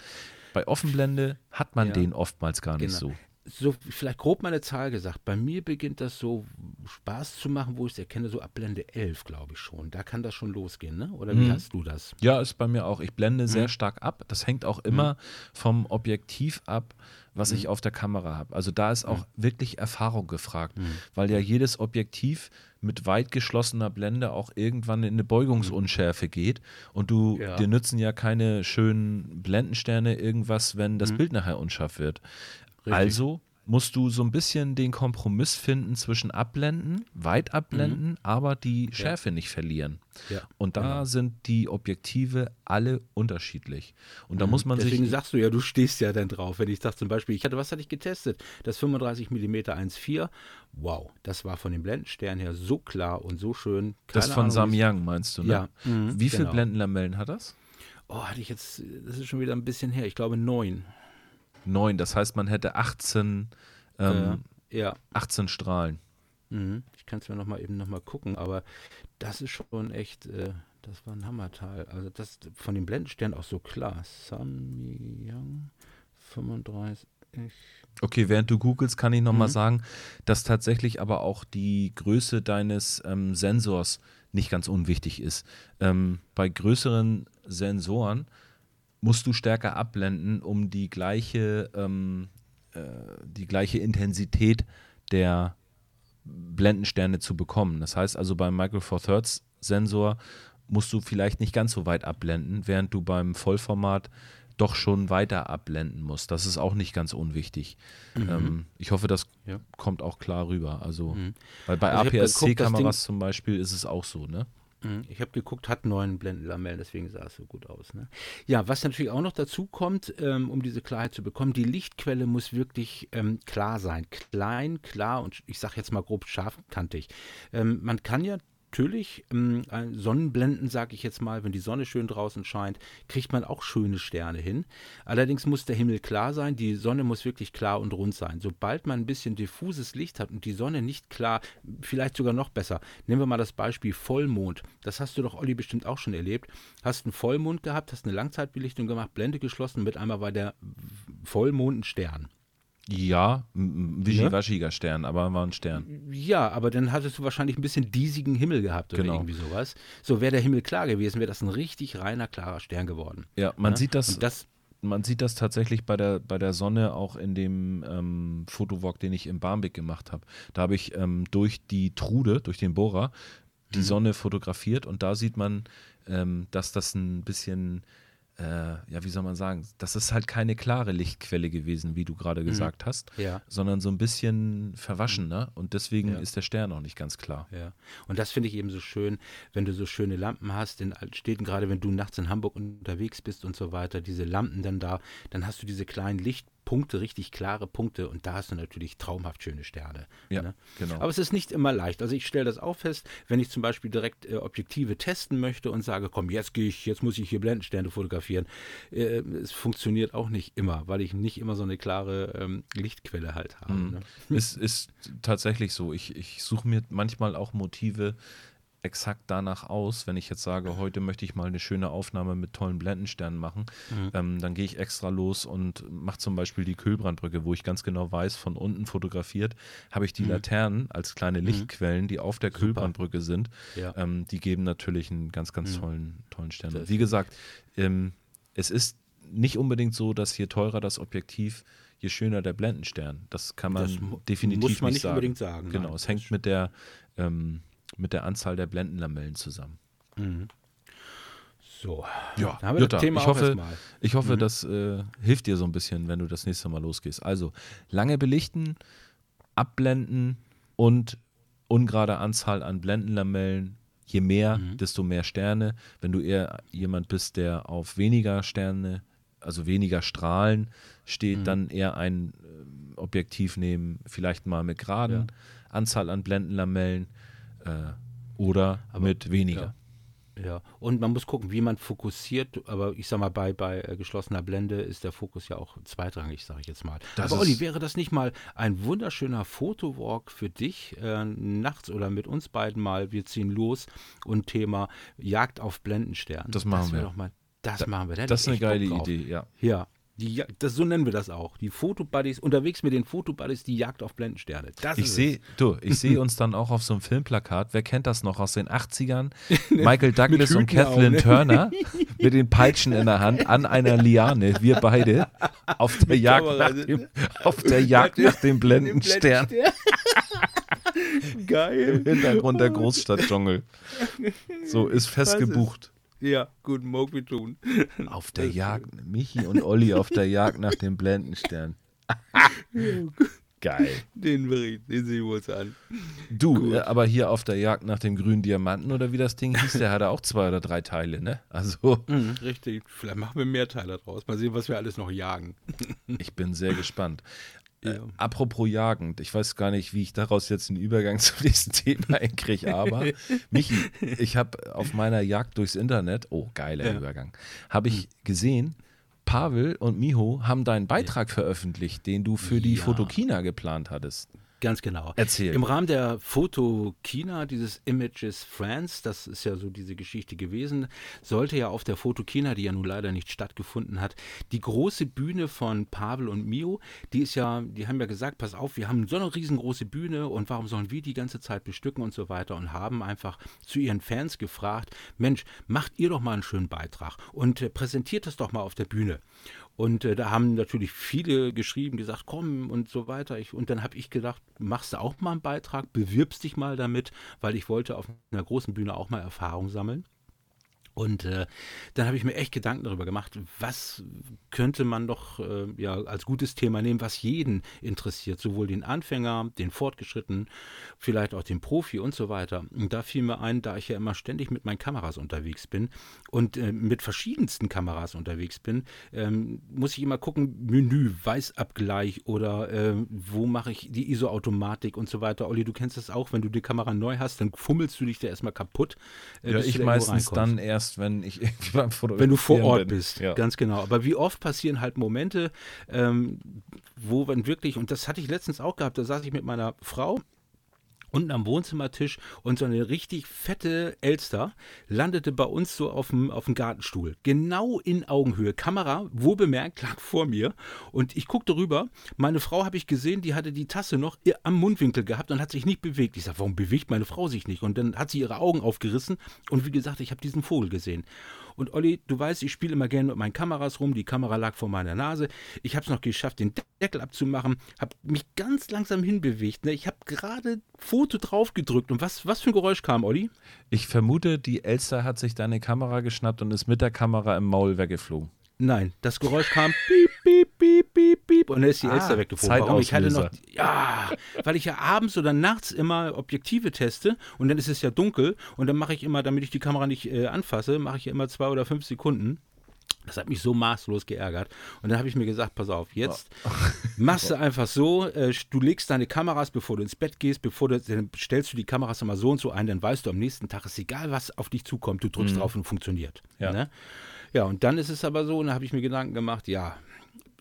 Bei Offenblende hat man ja. den oftmals gar nicht genau. so so vielleicht grob meine Zahl gesagt, bei mir beginnt das so Spaß zu machen, wo ich es erkenne, so ab Blende 11, glaube ich schon. Da kann das schon losgehen, ne? Oder wie mhm. hast du das? Ja, ist bei mir auch. Ich blende mhm. sehr stark ab. Das hängt auch immer mhm. vom Objektiv ab, was ich mhm. auf der Kamera habe. Also da ist auch mhm. wirklich Erfahrung gefragt, mhm. weil ja jedes Objektiv mit weit geschlossener Blende auch irgendwann in eine Beugungsunschärfe geht und du ja. dir nützen ja keine schönen Blendensterne irgendwas, wenn das Bild nachher unscharf wird. Richtig. Also musst du so ein bisschen den Kompromiss finden zwischen abblenden, weit abblenden, mhm. aber die Schärfe ja. nicht verlieren. Ja. Und da genau. sind die Objektive alle unterschiedlich. Und da mhm. muss man Deswegen sich. Deswegen sagst du ja, du stehst ja dann drauf. Wenn ich sage zum Beispiel, ich hatte, was hatte ich getestet? Das 35 mm 1.4. Wow, das war von dem Blendenstern her so klar und so schön. Keine das von Samyang meinst du, ne? Ja. Mhm, Wie viele genau. Blendenlamellen hat das? Oh, hatte ich jetzt, das ist schon wieder ein bisschen her. Ich glaube neun. 9. Das heißt, man hätte 18, ähm, äh, ja. 18 Strahlen. Mhm. Ich kann es mir noch mal eben noch mal gucken, aber das ist schon echt, äh, das war ein Hammerteil. Also das von dem Blendenstern auch so klar. Samyang 35. Okay, während du googelst, kann ich noch mhm. mal sagen, dass tatsächlich aber auch die Größe deines ähm, Sensors nicht ganz unwichtig ist. Ähm, bei größeren Sensoren musst du stärker abblenden, um die gleiche, ähm, äh, die gleiche Intensität der Blendensterne zu bekommen. Das heißt also beim Micro Four Thirds Sensor musst du vielleicht nicht ganz so weit abblenden, während du beim Vollformat doch schon weiter abblenden musst. Das ist auch nicht ganz unwichtig. Mhm. Ähm, ich hoffe, das ja. kommt auch klar rüber. Also, mhm. weil bei also APS-C-Kameras zum Beispiel ist es auch so, ne? Mhm. Ich habe geguckt, hat neun Blendenlamellen, deswegen sah es so gut aus. Ne? Ja, was natürlich auch noch dazu kommt, ähm, um diese Klarheit zu bekommen, die Lichtquelle muss wirklich ähm, klar sein. Klein, klar und ich sage jetzt mal grob scharfkantig. Ähm, man kann ja natürlich ähm, Sonnenblenden, sage ich jetzt mal, wenn die Sonne schön draußen scheint, kriegt man auch schöne Sterne hin. Allerdings muss der Himmel klar sein, die Sonne muss wirklich klar und rund sein. Sobald man ein bisschen diffuses Licht hat und die Sonne nicht klar, vielleicht sogar noch besser. Nehmen wir mal das Beispiel Vollmond. Das hast du doch, Olli, bestimmt auch schon erlebt. Hast einen Vollmond gehabt, hast eine Langzeitbelichtung gemacht, Blende geschlossen, mit einmal war der Vollmond ein Stern. Ja, ein wischiwaschiger Stern, aber war ein Stern. Ja, aber dann hattest du wahrscheinlich ein bisschen diesigen Himmel gehabt oder genau. irgendwie sowas. So wäre der Himmel klar gewesen, wäre das ein richtig reiner, klarer Stern geworden. Ja, man ja? sieht das, das, man sieht das tatsächlich bei der, bei der Sonne auch in dem ähm, Fotowalk, den ich in Barmbek gemacht habe. Da habe ich ähm, durch die Trude, durch den Bohrer, die mhm. Sonne fotografiert und da sieht man, ähm, dass das ein bisschen äh, ja, wie soll man sagen, das ist halt keine klare Lichtquelle gewesen, wie du gerade mhm. gesagt hast, ja. sondern so ein bisschen verwaschen, ne? Und deswegen ja. ist der Stern auch nicht ganz klar. Ja. Und das finde ich eben so schön, wenn du so schöne Lampen hast in Städten, gerade wenn du nachts in Hamburg unterwegs bist und so weiter, diese Lampen dann da, dann hast du diese kleinen Licht Punkte, richtig klare Punkte und da hast du natürlich traumhaft schöne Sterne. Ja, ne? genau. Aber es ist nicht immer leicht. Also ich stelle das auch fest, wenn ich zum Beispiel direkt äh, Objektive testen möchte und sage, komm, jetzt gehe ich, jetzt muss ich hier Blendensterne fotografieren. Äh, es funktioniert auch nicht immer, weil ich nicht immer so eine klare ähm, Lichtquelle halt habe. Mhm. Ne? Es ist tatsächlich so. Ich, ich suche mir manchmal auch Motive, exakt danach aus. Wenn ich jetzt sage, heute möchte ich mal eine schöne Aufnahme mit tollen Blendensternen machen, mhm. ähm, dann gehe ich extra los und mache zum Beispiel die Kühlbrandbrücke, wo ich ganz genau weiß, von unten fotografiert, habe ich die mhm. Laternen als kleine mhm. Lichtquellen, die auf der Super. Kühlbrandbrücke sind. Ja. Ähm, die geben natürlich einen ganz, ganz mhm. tollen, tollen Stern. Wie gesagt, ähm, es ist nicht unbedingt so, dass je teurer das Objektiv, je schöner der Blendenstern. Das kann man das definitiv muss man nicht, nicht sagen. unbedingt sagen. Genau, Nein, es hängt mit der ähm, mit der Anzahl der Blendenlamellen zusammen. Mhm. So, ja, haben wir Jutta, das Thema ich hoffe, ich hoffe, mhm. das äh, hilft dir so ein bisschen, wenn du das nächste Mal losgehst. Also lange belichten, abblenden und ungerade Anzahl an Blendenlamellen. Je mehr, mhm. desto mehr Sterne. Wenn du eher jemand bist, der auf weniger Sterne, also weniger Strahlen steht, mhm. dann eher ein äh, Objektiv nehmen, vielleicht mal mit geraden ja. Anzahl an Blendenlamellen äh, oder aber, mit weniger. Ja. ja. und man muss gucken, wie man fokussiert. Aber ich sag mal, bei, bei äh, geschlossener Blende ist der Fokus ja auch zweitrangig, sage ich jetzt mal. Das aber Olli, wäre das nicht mal ein wunderschöner Fotowalk für dich äh, nachts oder mit uns beiden mal? Wir ziehen los und Thema Jagd auf Blendenstern. Das machen das wir. Doch mal, das da, machen wir. Da das ist eine geile Idee, ja. Ja, die, das, so nennen wir das auch. Die Fotobuddies, unterwegs mit den Fotobuddies, die Jagd auf Blendensterne. Das ich sehe, du, ich sehe uns dann auch auf so einem Filmplakat. Wer kennt das noch aus den 80ern? Michael Douglas und Kathleen ne? Turner mit den Peitschen in der Hand an einer Liane. Wir beide auf der Jagd nach dem, auf der Jagd nach dem Blendenstern. Geil. Im Hintergrund der Großstadtdschungel. So, ist fest gebucht. Ja, guten Morgen, tun. Auf der Jagd, Michi und Olli auf der Jagd nach dem Blendenstern. Geil. Den Bericht, den sehen wir uns an. Du, äh, aber hier auf der Jagd nach dem grünen Diamanten oder wie das Ding hieß, der hatte auch zwei oder drei Teile, ne? Also. Mhm, richtig. Vielleicht machen wir mehr Teile draus. Mal sehen, was wir alles noch jagen. ich bin sehr gespannt. Äh, Ja. apropos jagend, ich weiß gar nicht, wie ich daraus jetzt einen Übergang zum nächsten Thema hinkriege, aber Michi, ich habe auf meiner Jagd durchs Internet, oh, geiler Ja. Hm. Übergang, habe ich gesehen, Pavel und Miho haben deinen Beitrag veröffentlicht, den du für die Ja. Fotokina geplant hattest. Ganz genau. Erzähl. Im Rahmen der Fotokina, dieses Images France, das ist ja so diese Geschichte gewesen, sollte ja auf der Fotokina, die ja nun leider nicht stattgefunden hat, die große Bühne von Pavel und Mio, die ist ja, die haben ja gesagt, pass auf, wir haben so eine riesengroße Bühne und warum sollen wir die ganze Zeit bestücken und so weiter und haben einfach zu ihren Fans gefragt, Mensch, macht ihr doch mal einen schönen Beitrag und äh, präsentiert das doch mal auf der Bühne. Und äh, da haben natürlich viele geschrieben, gesagt, komm und so weiter. Ich, und dann habe ich gedacht, machst du auch mal einen Beitrag, bewirbst dich mal damit, weil ich wollte auf einer großen Bühne auch mal Erfahrung sammeln. Und äh, dann habe ich mir echt Gedanken darüber gemacht, was könnte man doch äh, ja, als gutes Thema nehmen, was jeden interessiert, sowohl den Anfänger, den Fortgeschrittenen, vielleicht auch den Profi und so weiter. Und da fiel mir ein, da ich ja immer ständig mit meinen Kameras unterwegs bin und äh, mit verschiedensten Kameras unterwegs bin, ähm, muss ich immer gucken, Menü, Weißabgleich oder äh, wo mache ich die ISO-Automatik und so weiter. Olli, du kennst das auch, wenn du die Kamera neu hast, dann fummelst du dich da erstmal kaputt. äh, Ja, ich meistens dann erst, wenn ich irgendwie beim Fotografieren Wenn du vor Ort bin. bist, Ja. ganz genau. Aber wie oft passieren halt Momente, ähm, wo man wirklich, und das hatte ich letztens auch gehabt, da saß ich mit meiner Frau unten am Wohnzimmertisch und so eine richtig fette Elster landete bei uns so auf dem, auf dem Gartenstuhl. Genau in Augenhöhe. Kamera, wo bemerkt, lag vor mir. Und ich guckte rüber. Meine Frau habe ich gesehen, die hatte die Tasse noch am Mundwinkel gehabt und hat sich nicht bewegt. Ich sage, warum bewegt meine Frau sich nicht? Und dann hat sie ihre Augen aufgerissen. Und wie gesagt, ich habe diesen Vogel gesehen. Und Olli, du weißt, ich spiele immer gerne mit meinen Kameras rum. Die Kamera lag vor meiner Nase. Ich habe es noch geschafft, den Deckel abzumachen. Habe mich ganz langsam hinbewegt. Ne? Ich habe gerade Foto drauf gedrückt. Und was, was für ein Geräusch kam, Olli? Ich vermute, die Elster hat sich deine Kamera geschnappt und ist mit der Kamera im Maul weggeflogen. Nein, das Geräusch kam piep, piep, piep, piep, piep und dann ist die Ah, Elster weggeflogen. Warum? Ich hatte noch, ja, weil ich ja abends oder nachts immer Objektive teste und dann ist es ja dunkel und dann mache ich immer, damit ich die Kamera nicht äh, anfasse, mache ich ja immer zwei oder fünf Sekunden. Das hat mich so maßlos geärgert. Und dann habe ich mir gesagt, pass auf, jetzt machst du einfach so, äh, du legst deine Kameras, bevor du ins Bett gehst, bevor du, dann stellst du die Kameras immer so und so ein, dann weißt du am nächsten Tag, ist egal, was auf dich zukommt, du drückst drauf und funktioniert. Ja. Ne? ja, und dann ist es aber so, und da habe ich mir Gedanken gemacht, ja,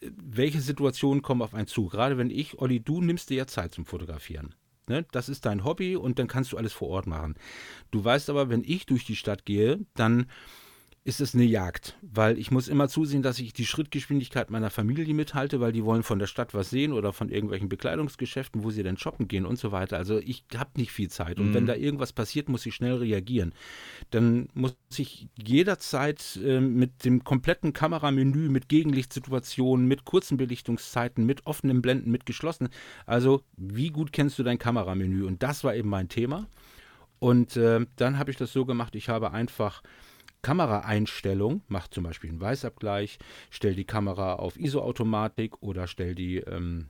welche Situationen kommen auf einen zu? Gerade wenn ich, Olli, du nimmst dir ja Zeit zum Fotografieren. Ne? Das ist dein Hobby und dann kannst du alles vor Ort machen. Du weißt aber, wenn ich durch die Stadt gehe, dann ist es eine Jagd, weil ich muss immer zusehen, dass ich die Schrittgeschwindigkeit meiner Familie mithalte, weil die wollen von der Stadt was sehen oder von irgendwelchen Bekleidungsgeschäften, wo sie dann shoppen gehen und so weiter. Also ich habe nicht viel Zeit und wenn da irgendwas passiert, muss ich schnell reagieren. Dann muss ich jederzeit äh, mit dem kompletten Kameramenü, mit Gegenlichtsituationen, mit kurzen Belichtungszeiten, mit offenen Blenden, mit geschlossenen. Also wie gut kennst du dein Kameramenü? Und das war eben mein Thema. Und äh, dann habe ich das so gemacht, ich habe einfach Kameraeinstellung, mache zum Beispiel einen Weißabgleich, stell die Kamera auf ISO-Automatik oder stell die, ähm,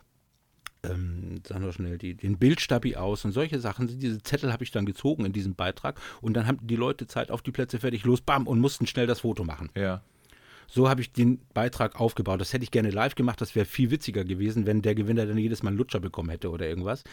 ähm, sagen wir schnell, die, den Bildstabi aus und solche Sachen. Diese Zettel habe ich dann gezogen in diesem Beitrag und dann haben die Leute Zeit auf die Plätze fertig, los, bam, und mussten schnell das Foto machen. Ja. So habe ich den Beitrag aufgebaut. Das hätte ich gerne live gemacht. Das wäre viel witziger gewesen, wenn der Gewinner dann jedes Mal einen Lutscher bekommen hätte oder irgendwas.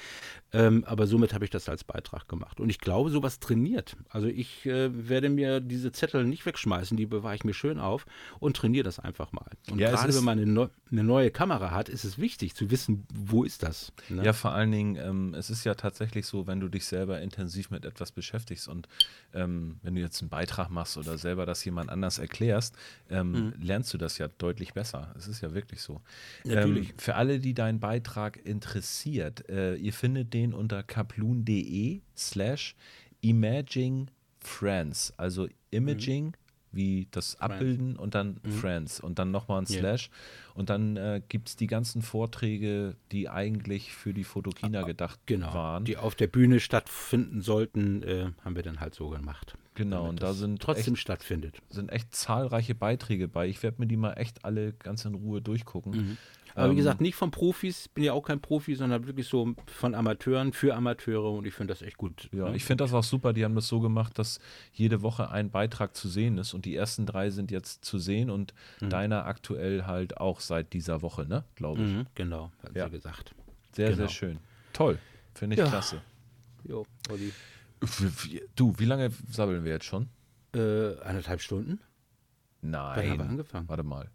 Ähm, aber somit habe ich das als Beitrag gemacht. Und ich glaube, sowas trainiert. Also ich äh, werde mir diese Zettel nicht wegschmeißen. Die bewahre ich mir schön auf und trainiere das einfach mal. Und Ja, gerade wenn man eine, neu- eine neue Kamera hat, ist es wichtig zu wissen, wo ist das. Ne? Ja, vor allen Dingen, ähm, es ist ja tatsächlich so, wenn du dich selber intensiv mit etwas beschäftigst und ähm, wenn du jetzt einen Beitrag machst oder selber das jemand anders erklärst, ähm, Mhm. Lernst du das ja deutlich besser. Es ist ja wirklich so. Natürlich. Ähm, für alle, die deinen Beitrag interessiert, äh, ihr findet den unter kaploon.de slash imaging friends, also imaging wie das Abbilden und dann Friends und dann nochmal ein. Slash. Und dann äh, gibt es die ganzen Vorträge, die eigentlich für die Fotokina gedacht Genau. waren. Die auf der Bühne stattfinden sollten, äh, haben wir dann halt so gemacht. Genau, und da sind trotzdem echt, stattfindet. sind echt zahlreiche Beiträge bei. Ich werde mir die mal echt alle ganz in Ruhe durchgucken. Mhm. Aber wie Ähm, gesagt, nicht von Profis, bin ja auch kein Profi, sondern wirklich so von Amateuren für Amateure und ich finde das echt gut. Ja, ne? ich finde das auch super. Die haben das so gemacht, dass jede Woche ein Beitrag zu sehen ist und die ersten drei sind jetzt zu sehen und deiner aktuell halt auch seit dieser Woche, ne? Glaube ich. Mhm, genau, hat Ja. sie gesagt. Sehr, Genau. sehr schön. Toll. Finde ich Ja. klasse. Jo, Olli. Du, wie lange sabbeln wir jetzt schon? Äh, eineinhalb Stunden? Wann haben wir Nein. angefangen? Warte mal.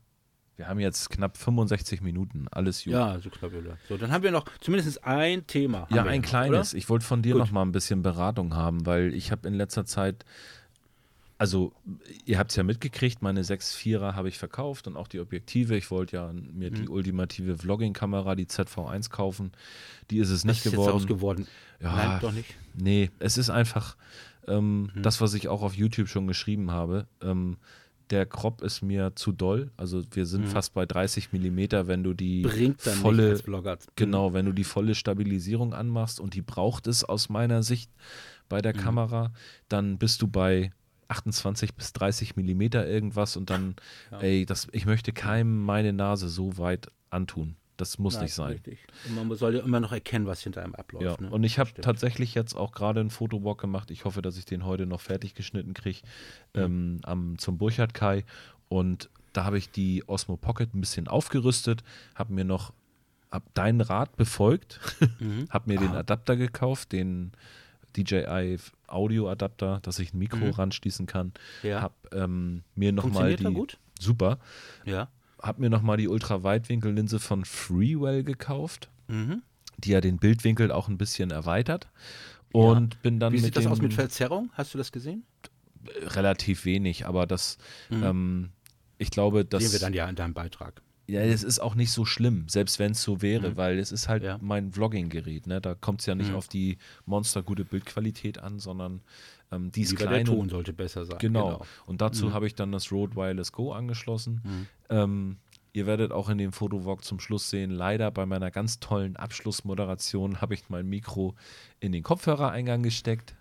Wir haben jetzt knapp 65 Minuten. Alles gut. Ja, so knapp oder. So, dann haben wir noch zumindest ein Thema. Ja, ein noch, kleines. Ich wollte von dir Gut. noch mal ein bisschen Beratung haben, weil ich habe in letzter Zeit, also ihr habt es ja mitgekriegt, meine 6.4er habe ich verkauft und auch die Objektive. Ich wollte ja mir Mhm. die ultimative Vlogging-Kamera, die ZV1 kaufen. Die ist es nicht Was ist geworden. jetzt raus geworden? Ja. Nein, doch nicht. Nee, es ist einfach ähm, Mhm. das, was ich auch auf YouTube schon geschrieben habe. Ähm, der Crop ist mir zu doll. Also wir sind fast bei 30 Millimeter, wenn du die Mhm. Volle, Vlogger. Genau, wenn du die volle Stabilisierung anmachst und die braucht es aus meiner Sicht bei Mhm. der Kamera, dann bist du bei 28 bis 30 Millimeter irgendwas und dann, Ja. ey, das, ich möchte keinem meine Nase so weit antun. Das muss Nein, nicht sein. Richtig. Und man soll ja immer noch erkennen, was hinter einem abläuft. Ja, ne? und ich habe tatsächlich jetzt auch gerade einen Fotowalk gemacht. Ich hoffe, dass ich den heute noch fertig geschnitten kriege ähm, am, zum Burchard Kai. Und da habe ich die Osmo Pocket ein bisschen aufgerüstet, habe mir noch hab deinen Rat befolgt, Mhm. habe mir den Ah. Adapter gekauft, den DJI Audio Adapter, dass ich ein Mikro Mhm. ranschließen kann. Ja. Habe ähm, mir nochmal die gut? super, Ja. habe mir nochmal die Ultraweitwinkellinse von Freewell gekauft Mhm. die ja den Bildwinkel auch ein bisschen erweitert. Und bin dann Wie mit sieht das aus mit Verzerrung? Hast du das gesehen? relativ wenig, aber das, ähm, ich glaube, das, Mhm. Sehen wir dann ja in deinem Beitrag. Ja, es ist auch nicht so schlimm, selbst wenn es so wäre, weil es ist halt Mhm. Ja. mein Vlogging-Gerät. Ne? Da kommt es ja nicht Mhm. auf die monstergute Bildqualität an, sondern ähm, die ist klein der Ton sollte besser sein. Genau. Und dazu Mhm. habe ich dann das Rode Wireless Go angeschlossen. Mhm. Ähm, ihr werdet auch in dem Fotowalk zum Schluss sehen, leider bei meiner ganz tollen Abschlussmoderation habe ich mein Mikro in den Kopfhörereingang gesteckt.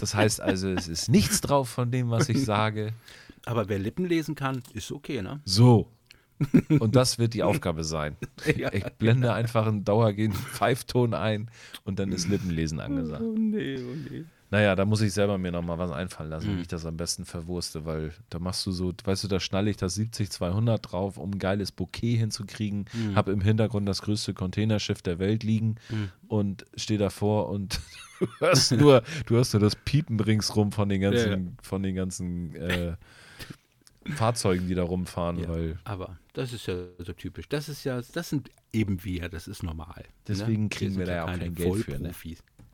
Das heißt also, es ist nichts drauf von dem, was ich sage. Aber wer Lippen lesen kann, ist okay, ne? So. Und das wird die Aufgabe sein. Ja. Ich blende einfach einen dauergehenden Pfeifton ein und dann ist Lippenlesen angesagt. Oh nee, oh nee. Naja, da muss ich selber mir nochmal was einfallen lassen, Mhm. wie ich das am besten verwurste, weil da machst du so, weißt du, da schnalle ich das 70-200 drauf, um ein geiles Bouquet hinzukriegen, Mhm. hab im Hintergrund das größte Containerschiff der Welt liegen Mhm. und stehe davor und du hörst nur, du hörst nur das Piepen ringsrum von den ganzen, Ja, ja. von den ganzen äh, Fahrzeugen, die da rumfahren, Ja, weil aber das ist ja so typisch. Das ist ja, das sind eben wir, das ist normal. Deswegen ne? kriegen wir da ja auch keine kein Geld für, ne?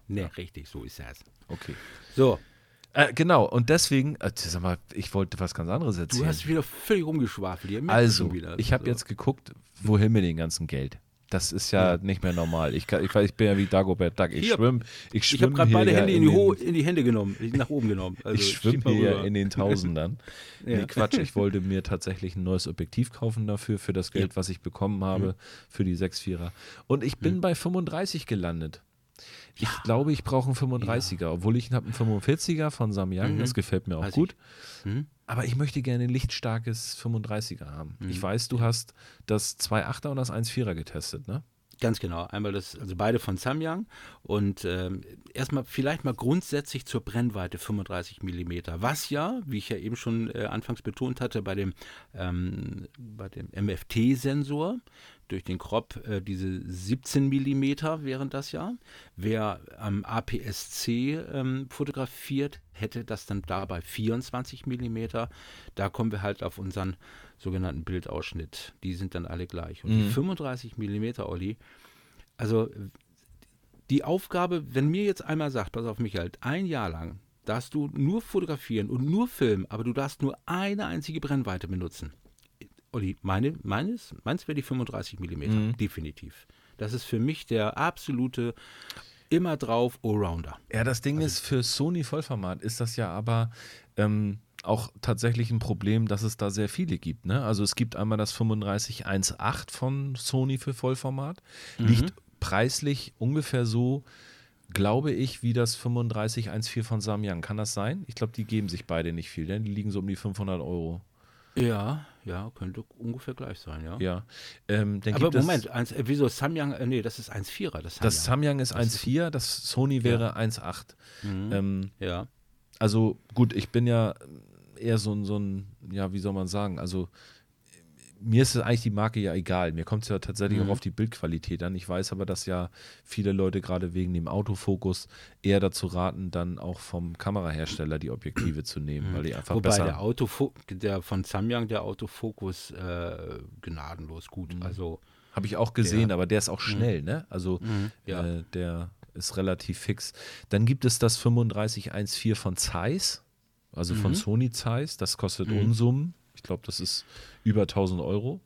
Ne, richtig, so ist das. okay. So, Äh, genau, und deswegen, äh, sag mal, ich wollte was ganz anderes erzählen. du hast wieder völlig rumgeschwafelt. Also, ich habe So. jetzt geguckt, wohin mit dem ganzen Geld. Das ist ja, nicht mehr normal. Ich, kann, ich, ich bin ja wie Dagobert Duck. Ich schwimme ich Ich habe schwimm gerade beide ja Hände in die, den- in die Hände genommen, nach oben genommen. Also, ich schwimme hier ja rüber. in den Tausendern. Ja. Nee, Quatsch. Ich wollte mir tatsächlich ein neues Objektiv kaufen dafür, für das Geld, was ich bekommen habe, für die 6-4er. Und ich bin bei 35 gelandet. Ich glaube, ich brauche einen 35er, obwohl ich habe einen 45er von Samyang, Mhm. das gefällt mir auch Weiß gut. Hm? Aber ich möchte gerne ein lichtstarkes 35er haben. Mhm. Ich weiß, du hast das 2.8er und das 1.4er getestet, ne? Ganz genau. Einmal das, also beide von Samyang und ähm, erstmal vielleicht mal grundsätzlich zur Brennweite 35 mm. Was ja, wie ich ja eben schon äh, anfangs betont hatte, bei dem, ähm, bei dem MFT-Sensor durch den Crop äh, diese 17 mm wären das ja. Wer am APS-C ähm, fotografiert, hätte das dann dabei 24 mm. Da kommen wir halt auf unseren sogenannten Bildausschnitt. Die sind dann alle gleich. Und die Mhm. 35 mm, Olli, also die Aufgabe, wenn mir jetzt einmal sagt, pass auf Michael, ein Jahr lang darfst du nur fotografieren und nur filmen, aber du darfst nur eine einzige Brennweite benutzen. Olli, meine, meines, meins wäre die 35 mm, Mhm. definitiv. Das ist für mich der absolute immer drauf Allrounder. Ja, das Ding ist, für Sony Vollformat ist das ja aber, ähm, auch tatsächlich ein Problem, dass es da sehr viele gibt. Ne? Also es gibt einmal das 3518 von Sony für Vollformat, Mhm. liegt preislich ungefähr so, glaube ich, wie das 3514 von Samyang. Kann das sein? Ich glaube, die geben sich beide nicht viel, denn die liegen so um die 500 Euro. Ja, ja, könnte ungefähr gleich sein, ja. Ja. Ähm, Aber Moment, eins, äh, wieso Samyang, äh, nee, das ist 1,4er, das Samyang. Das Samyang ist Das ist- 1,4, das Sony wäre 1,8. Mhm. Ähm, ja. also gut, ich bin ja eher so ein, so ein, ja, wie soll man sagen, also mir ist eigentlich die Marke ja egal. Mir kommt es ja tatsächlich Mhm. auch auf die Bildqualität an. Ich weiß aber, dass ja viele Leute gerade wegen dem Autofokus eher dazu raten, dann auch vom Kamerahersteller die Objektive zu nehmen, weil die einfach Wobei besser. der Autofo der von Samyang, der Autofokus, äh, gnadenlos gut. Mhm. Also, Habe ich auch gesehen, Der- aber der ist auch schnell, ne? Also ja. äh, der ist relativ fix. Dann gibt es das 3514 von Zeiss, also von Mhm. Sony Zeiss. Das kostet Mhm. Unsummen. Ich glaube, das ist über 1000 Euro.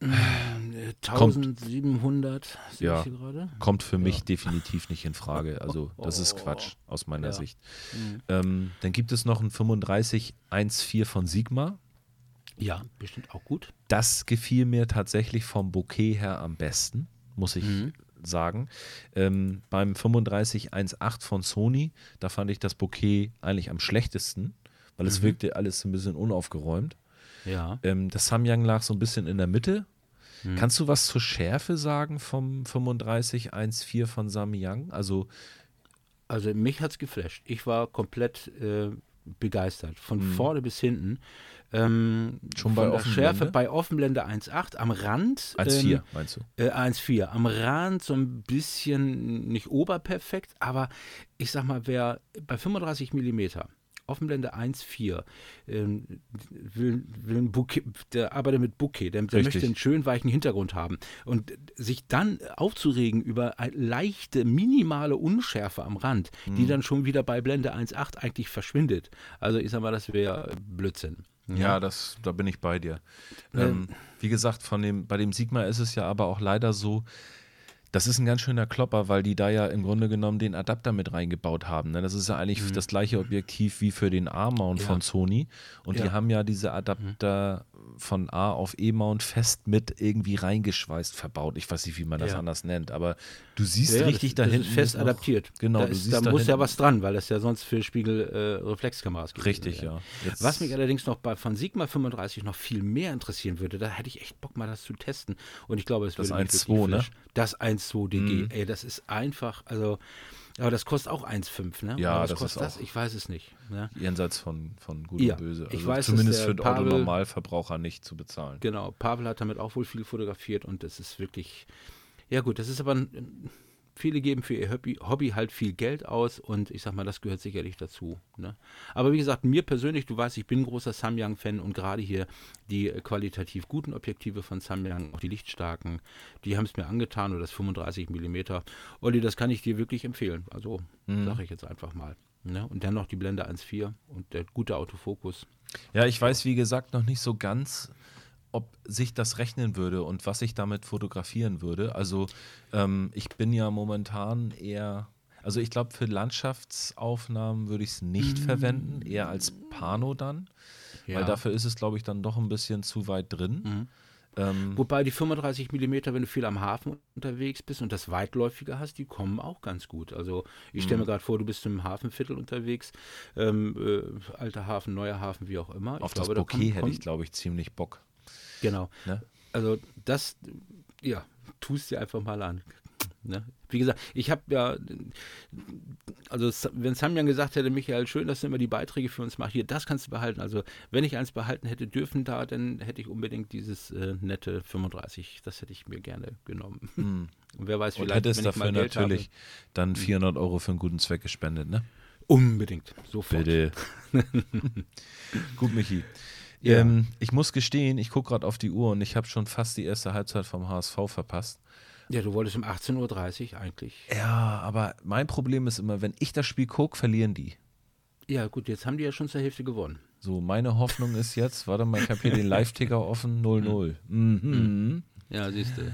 äh, 1700 sehe Ja. ich hier gerade. Kommt für mich Ja. definitiv nicht in Frage. Also das ist Oh. Quatsch aus meiner Ja. Sicht. Mhm. Ähm, dann gibt es noch ein 3514 von Sigma. Ja, bestimmt auch gut. Das gefiel mir tatsächlich vom Bouquet her am besten, muss ich Mhm. sagen. Ähm, beim 3518 von Sony, da fand ich das Bouquet eigentlich am schlechtesten, weil es Mhm. wirkte alles ein bisschen unaufgeräumt. Ja. Ähm, das Samyang lag so ein bisschen in der Mitte. Mhm. Kannst du was zur Schärfe sagen vom 3514 von Samyang? Also Also mich hat es geflasht. Ich war komplett äh, begeistert. Von Mhm. vorne bis hinten. Ähm, Schon bei Offenblende? Schärfe bei Offenblende 1.8, am Rand 1,4 ähm, meinst du? Äh, 1,4. Am Rand so ein bisschen nicht oberperfekt, aber ich sag mal, wer bei 35 mm Offenblende 1,4 ähm, will, will ein Bouquet, der arbeitet mit Bouquet, der, der möchte einen schönen weichen Hintergrund haben. Und sich dann aufzuregen über leichte, minimale Unschärfe am Rand, Mhm. die dann schon wieder bei Blende 1,8 eigentlich verschwindet. Also ich sag mal, das wäre Blödsinn. Ja, das, da bin ich bei dir. Ähm, Ähm, wie gesagt, von dem, bei dem Sigma ist es ja aber auch leider so, das ist ein ganz schöner Klopper, weil die da ja im Grunde genommen den Adapter mit reingebaut haben. Ne? Das ist ja eigentlich das gleiche Objektiv wie für den A-Mount Mhm. Ja. von Sony. Und die Ja. Mhm. haben ja diese Adapter von A auf E-Mount fest mit irgendwie reingeschweißt verbaut. Ich weiß nicht, wie man das Ja. anders nennt, aber du siehst Ja, richtig das. Das ist fest adaptiert. Genau, da, du ist, siehst da muss ja was dran, weil das ja sonst für Spiegel-Reflexkameras gibt. Richtig, ja. Was mich allerdings noch bei, von Sigma 35 noch viel mehr interessieren würde, da hätte ich echt Bock mal das zu testen. Und ich glaube, es Das würde mich 1.2, wirklich ne? flashen. Das 1.2 DG. Mhm. Ey, das ist einfach, also, aber das kostet auch 1.5, ne? Ja, das kostet ist das? auch- Ich weiß es nicht. Ne? jenseits von, von Gut Ja, und Böse. ich Also weiß, dass zumindest für den Pavel- Autonormalverbraucher nicht zu bezahlen. Genau, Pavel hat damit auch wohl viel fotografiert und das ist wirklich, ja gut, das ist aber, ein- viele geben für ihr Hobby, Hobby halt viel Geld aus und ich sag mal, das gehört sicherlich dazu. Ne? Aber wie gesagt, mir persönlich, du weißt, ich bin ein großer Samyang-Fan und gerade hier die qualitativ guten Objektive von Samyang, auch die lichtstarken, die haben es mir angetan oder das 35 mm. Olli, das kann ich dir wirklich empfehlen. Also Mhm. sage ich jetzt einfach mal. Ne? Und dann noch die Blende 1.4 und der gute Autofokus. Ja, ich weiß, wie gesagt, noch nicht so ganz, ob sich das rechnen würde und was ich damit fotografieren würde. Also ähm, ich bin ja momentan eher, also ich glaube, für Landschaftsaufnahmen würde ich es nicht verwenden, eher als Pano dann, weil Ja. dafür ist es, glaube ich, dann doch ein bisschen zu weit drin. Mhm. Ähm, Wobei die 35 mm, wenn du viel am Hafen unterwegs bist und das weitläufiger hast, die kommen auch ganz gut. Also ich Mhm. stelle mir gerade vor, du bist im Hafenviertel unterwegs, ähm, äh, alter Hafen, neuer Hafen, wie auch immer. auf ich das glaube, da Bouquet kommt- hätte ich, glaube ich, ziemlich Bock. Genau. Ne? Also das, ja, tust dir einfach mal an. Ne? Wie gesagt, ich habe ja, also wenn Samyang gesagt hätte, Michael, schön, dass du immer die Beiträge für uns machst, hier, das kannst du behalten. Also wenn ich eins behalten hätte dürfen da, dann hätte ich unbedingt dieses äh, nette 35, das hätte ich mir gerne genommen. Mhm. Und wer weiß, Und vielleicht, hättest wenn ich dafür mal Geld natürlich habe, dann 400 Euro für einen guten Zweck gespendet, ne? unbedingt, sofort. Bitte. Gut, Michi. Ja. Ähm, ich muss gestehen, ich gucke gerade auf die Uhr und ich habe schon fast die erste Halbzeit vom HSV verpasst. Ja, du wolltest um 18.30 Uhr eigentlich. Ja, aber mein Problem ist immer, wenn ich das Spiel gucke, verlieren die. Ja, gut, jetzt haben die ja schon zur Hälfte gewonnen. So, meine Hoffnung ist jetzt, warte mal, ich habe hier den Live-Ticker offen, 0-0. Mhm. Ja, siehst du. Jetzt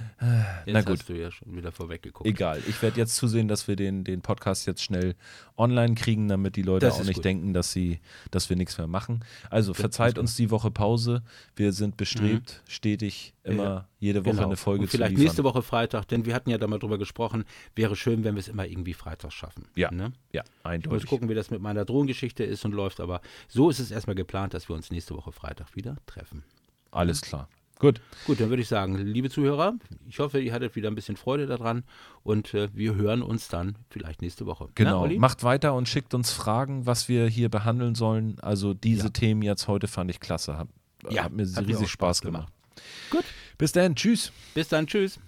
Na gut. hast du ja schon wieder vorweggeguckt. Egal. Ich werde jetzt zusehen, dass wir den, den Podcast jetzt schnell online kriegen, damit die Leute Das auch nicht gut. denken, dass sie, dass wir nichts mehr machen. Also verzeiht ist uns die Woche Pause. Wir sind bestrebt, stetig immer Ja. jede Woche Genau. eine Folge Und vielleicht zu nächste Woche Freitag, denn wir hatten ja da mal drüber gesprochen, wäre schön, wenn wir es immer irgendwie freitags schaffen. Ja. Ne? Ja, Ich muss eindeutig. gucken, wie das mit meiner Drohengeschichte ist und läuft, aber so ist es erstmal geplant, dass wir uns nächste Woche Freitag wieder treffen. Alles klar. Gut. Gut, dann würde ich sagen, liebe Zuhörer, ich hoffe, ihr hattet wieder ein bisschen Freude daran und äh, wir hören uns dann vielleicht nächste Woche. Genau. Na? Macht weiter und schickt uns Fragen, was wir hier behandeln sollen. Also diese Ja. Themen jetzt heute fand ich klasse. Hat, Ja, hat mir hat mir riesig auch Spaß Spaß gemacht. Gut, Bis dann. Tschüss. bis dann, tschüss.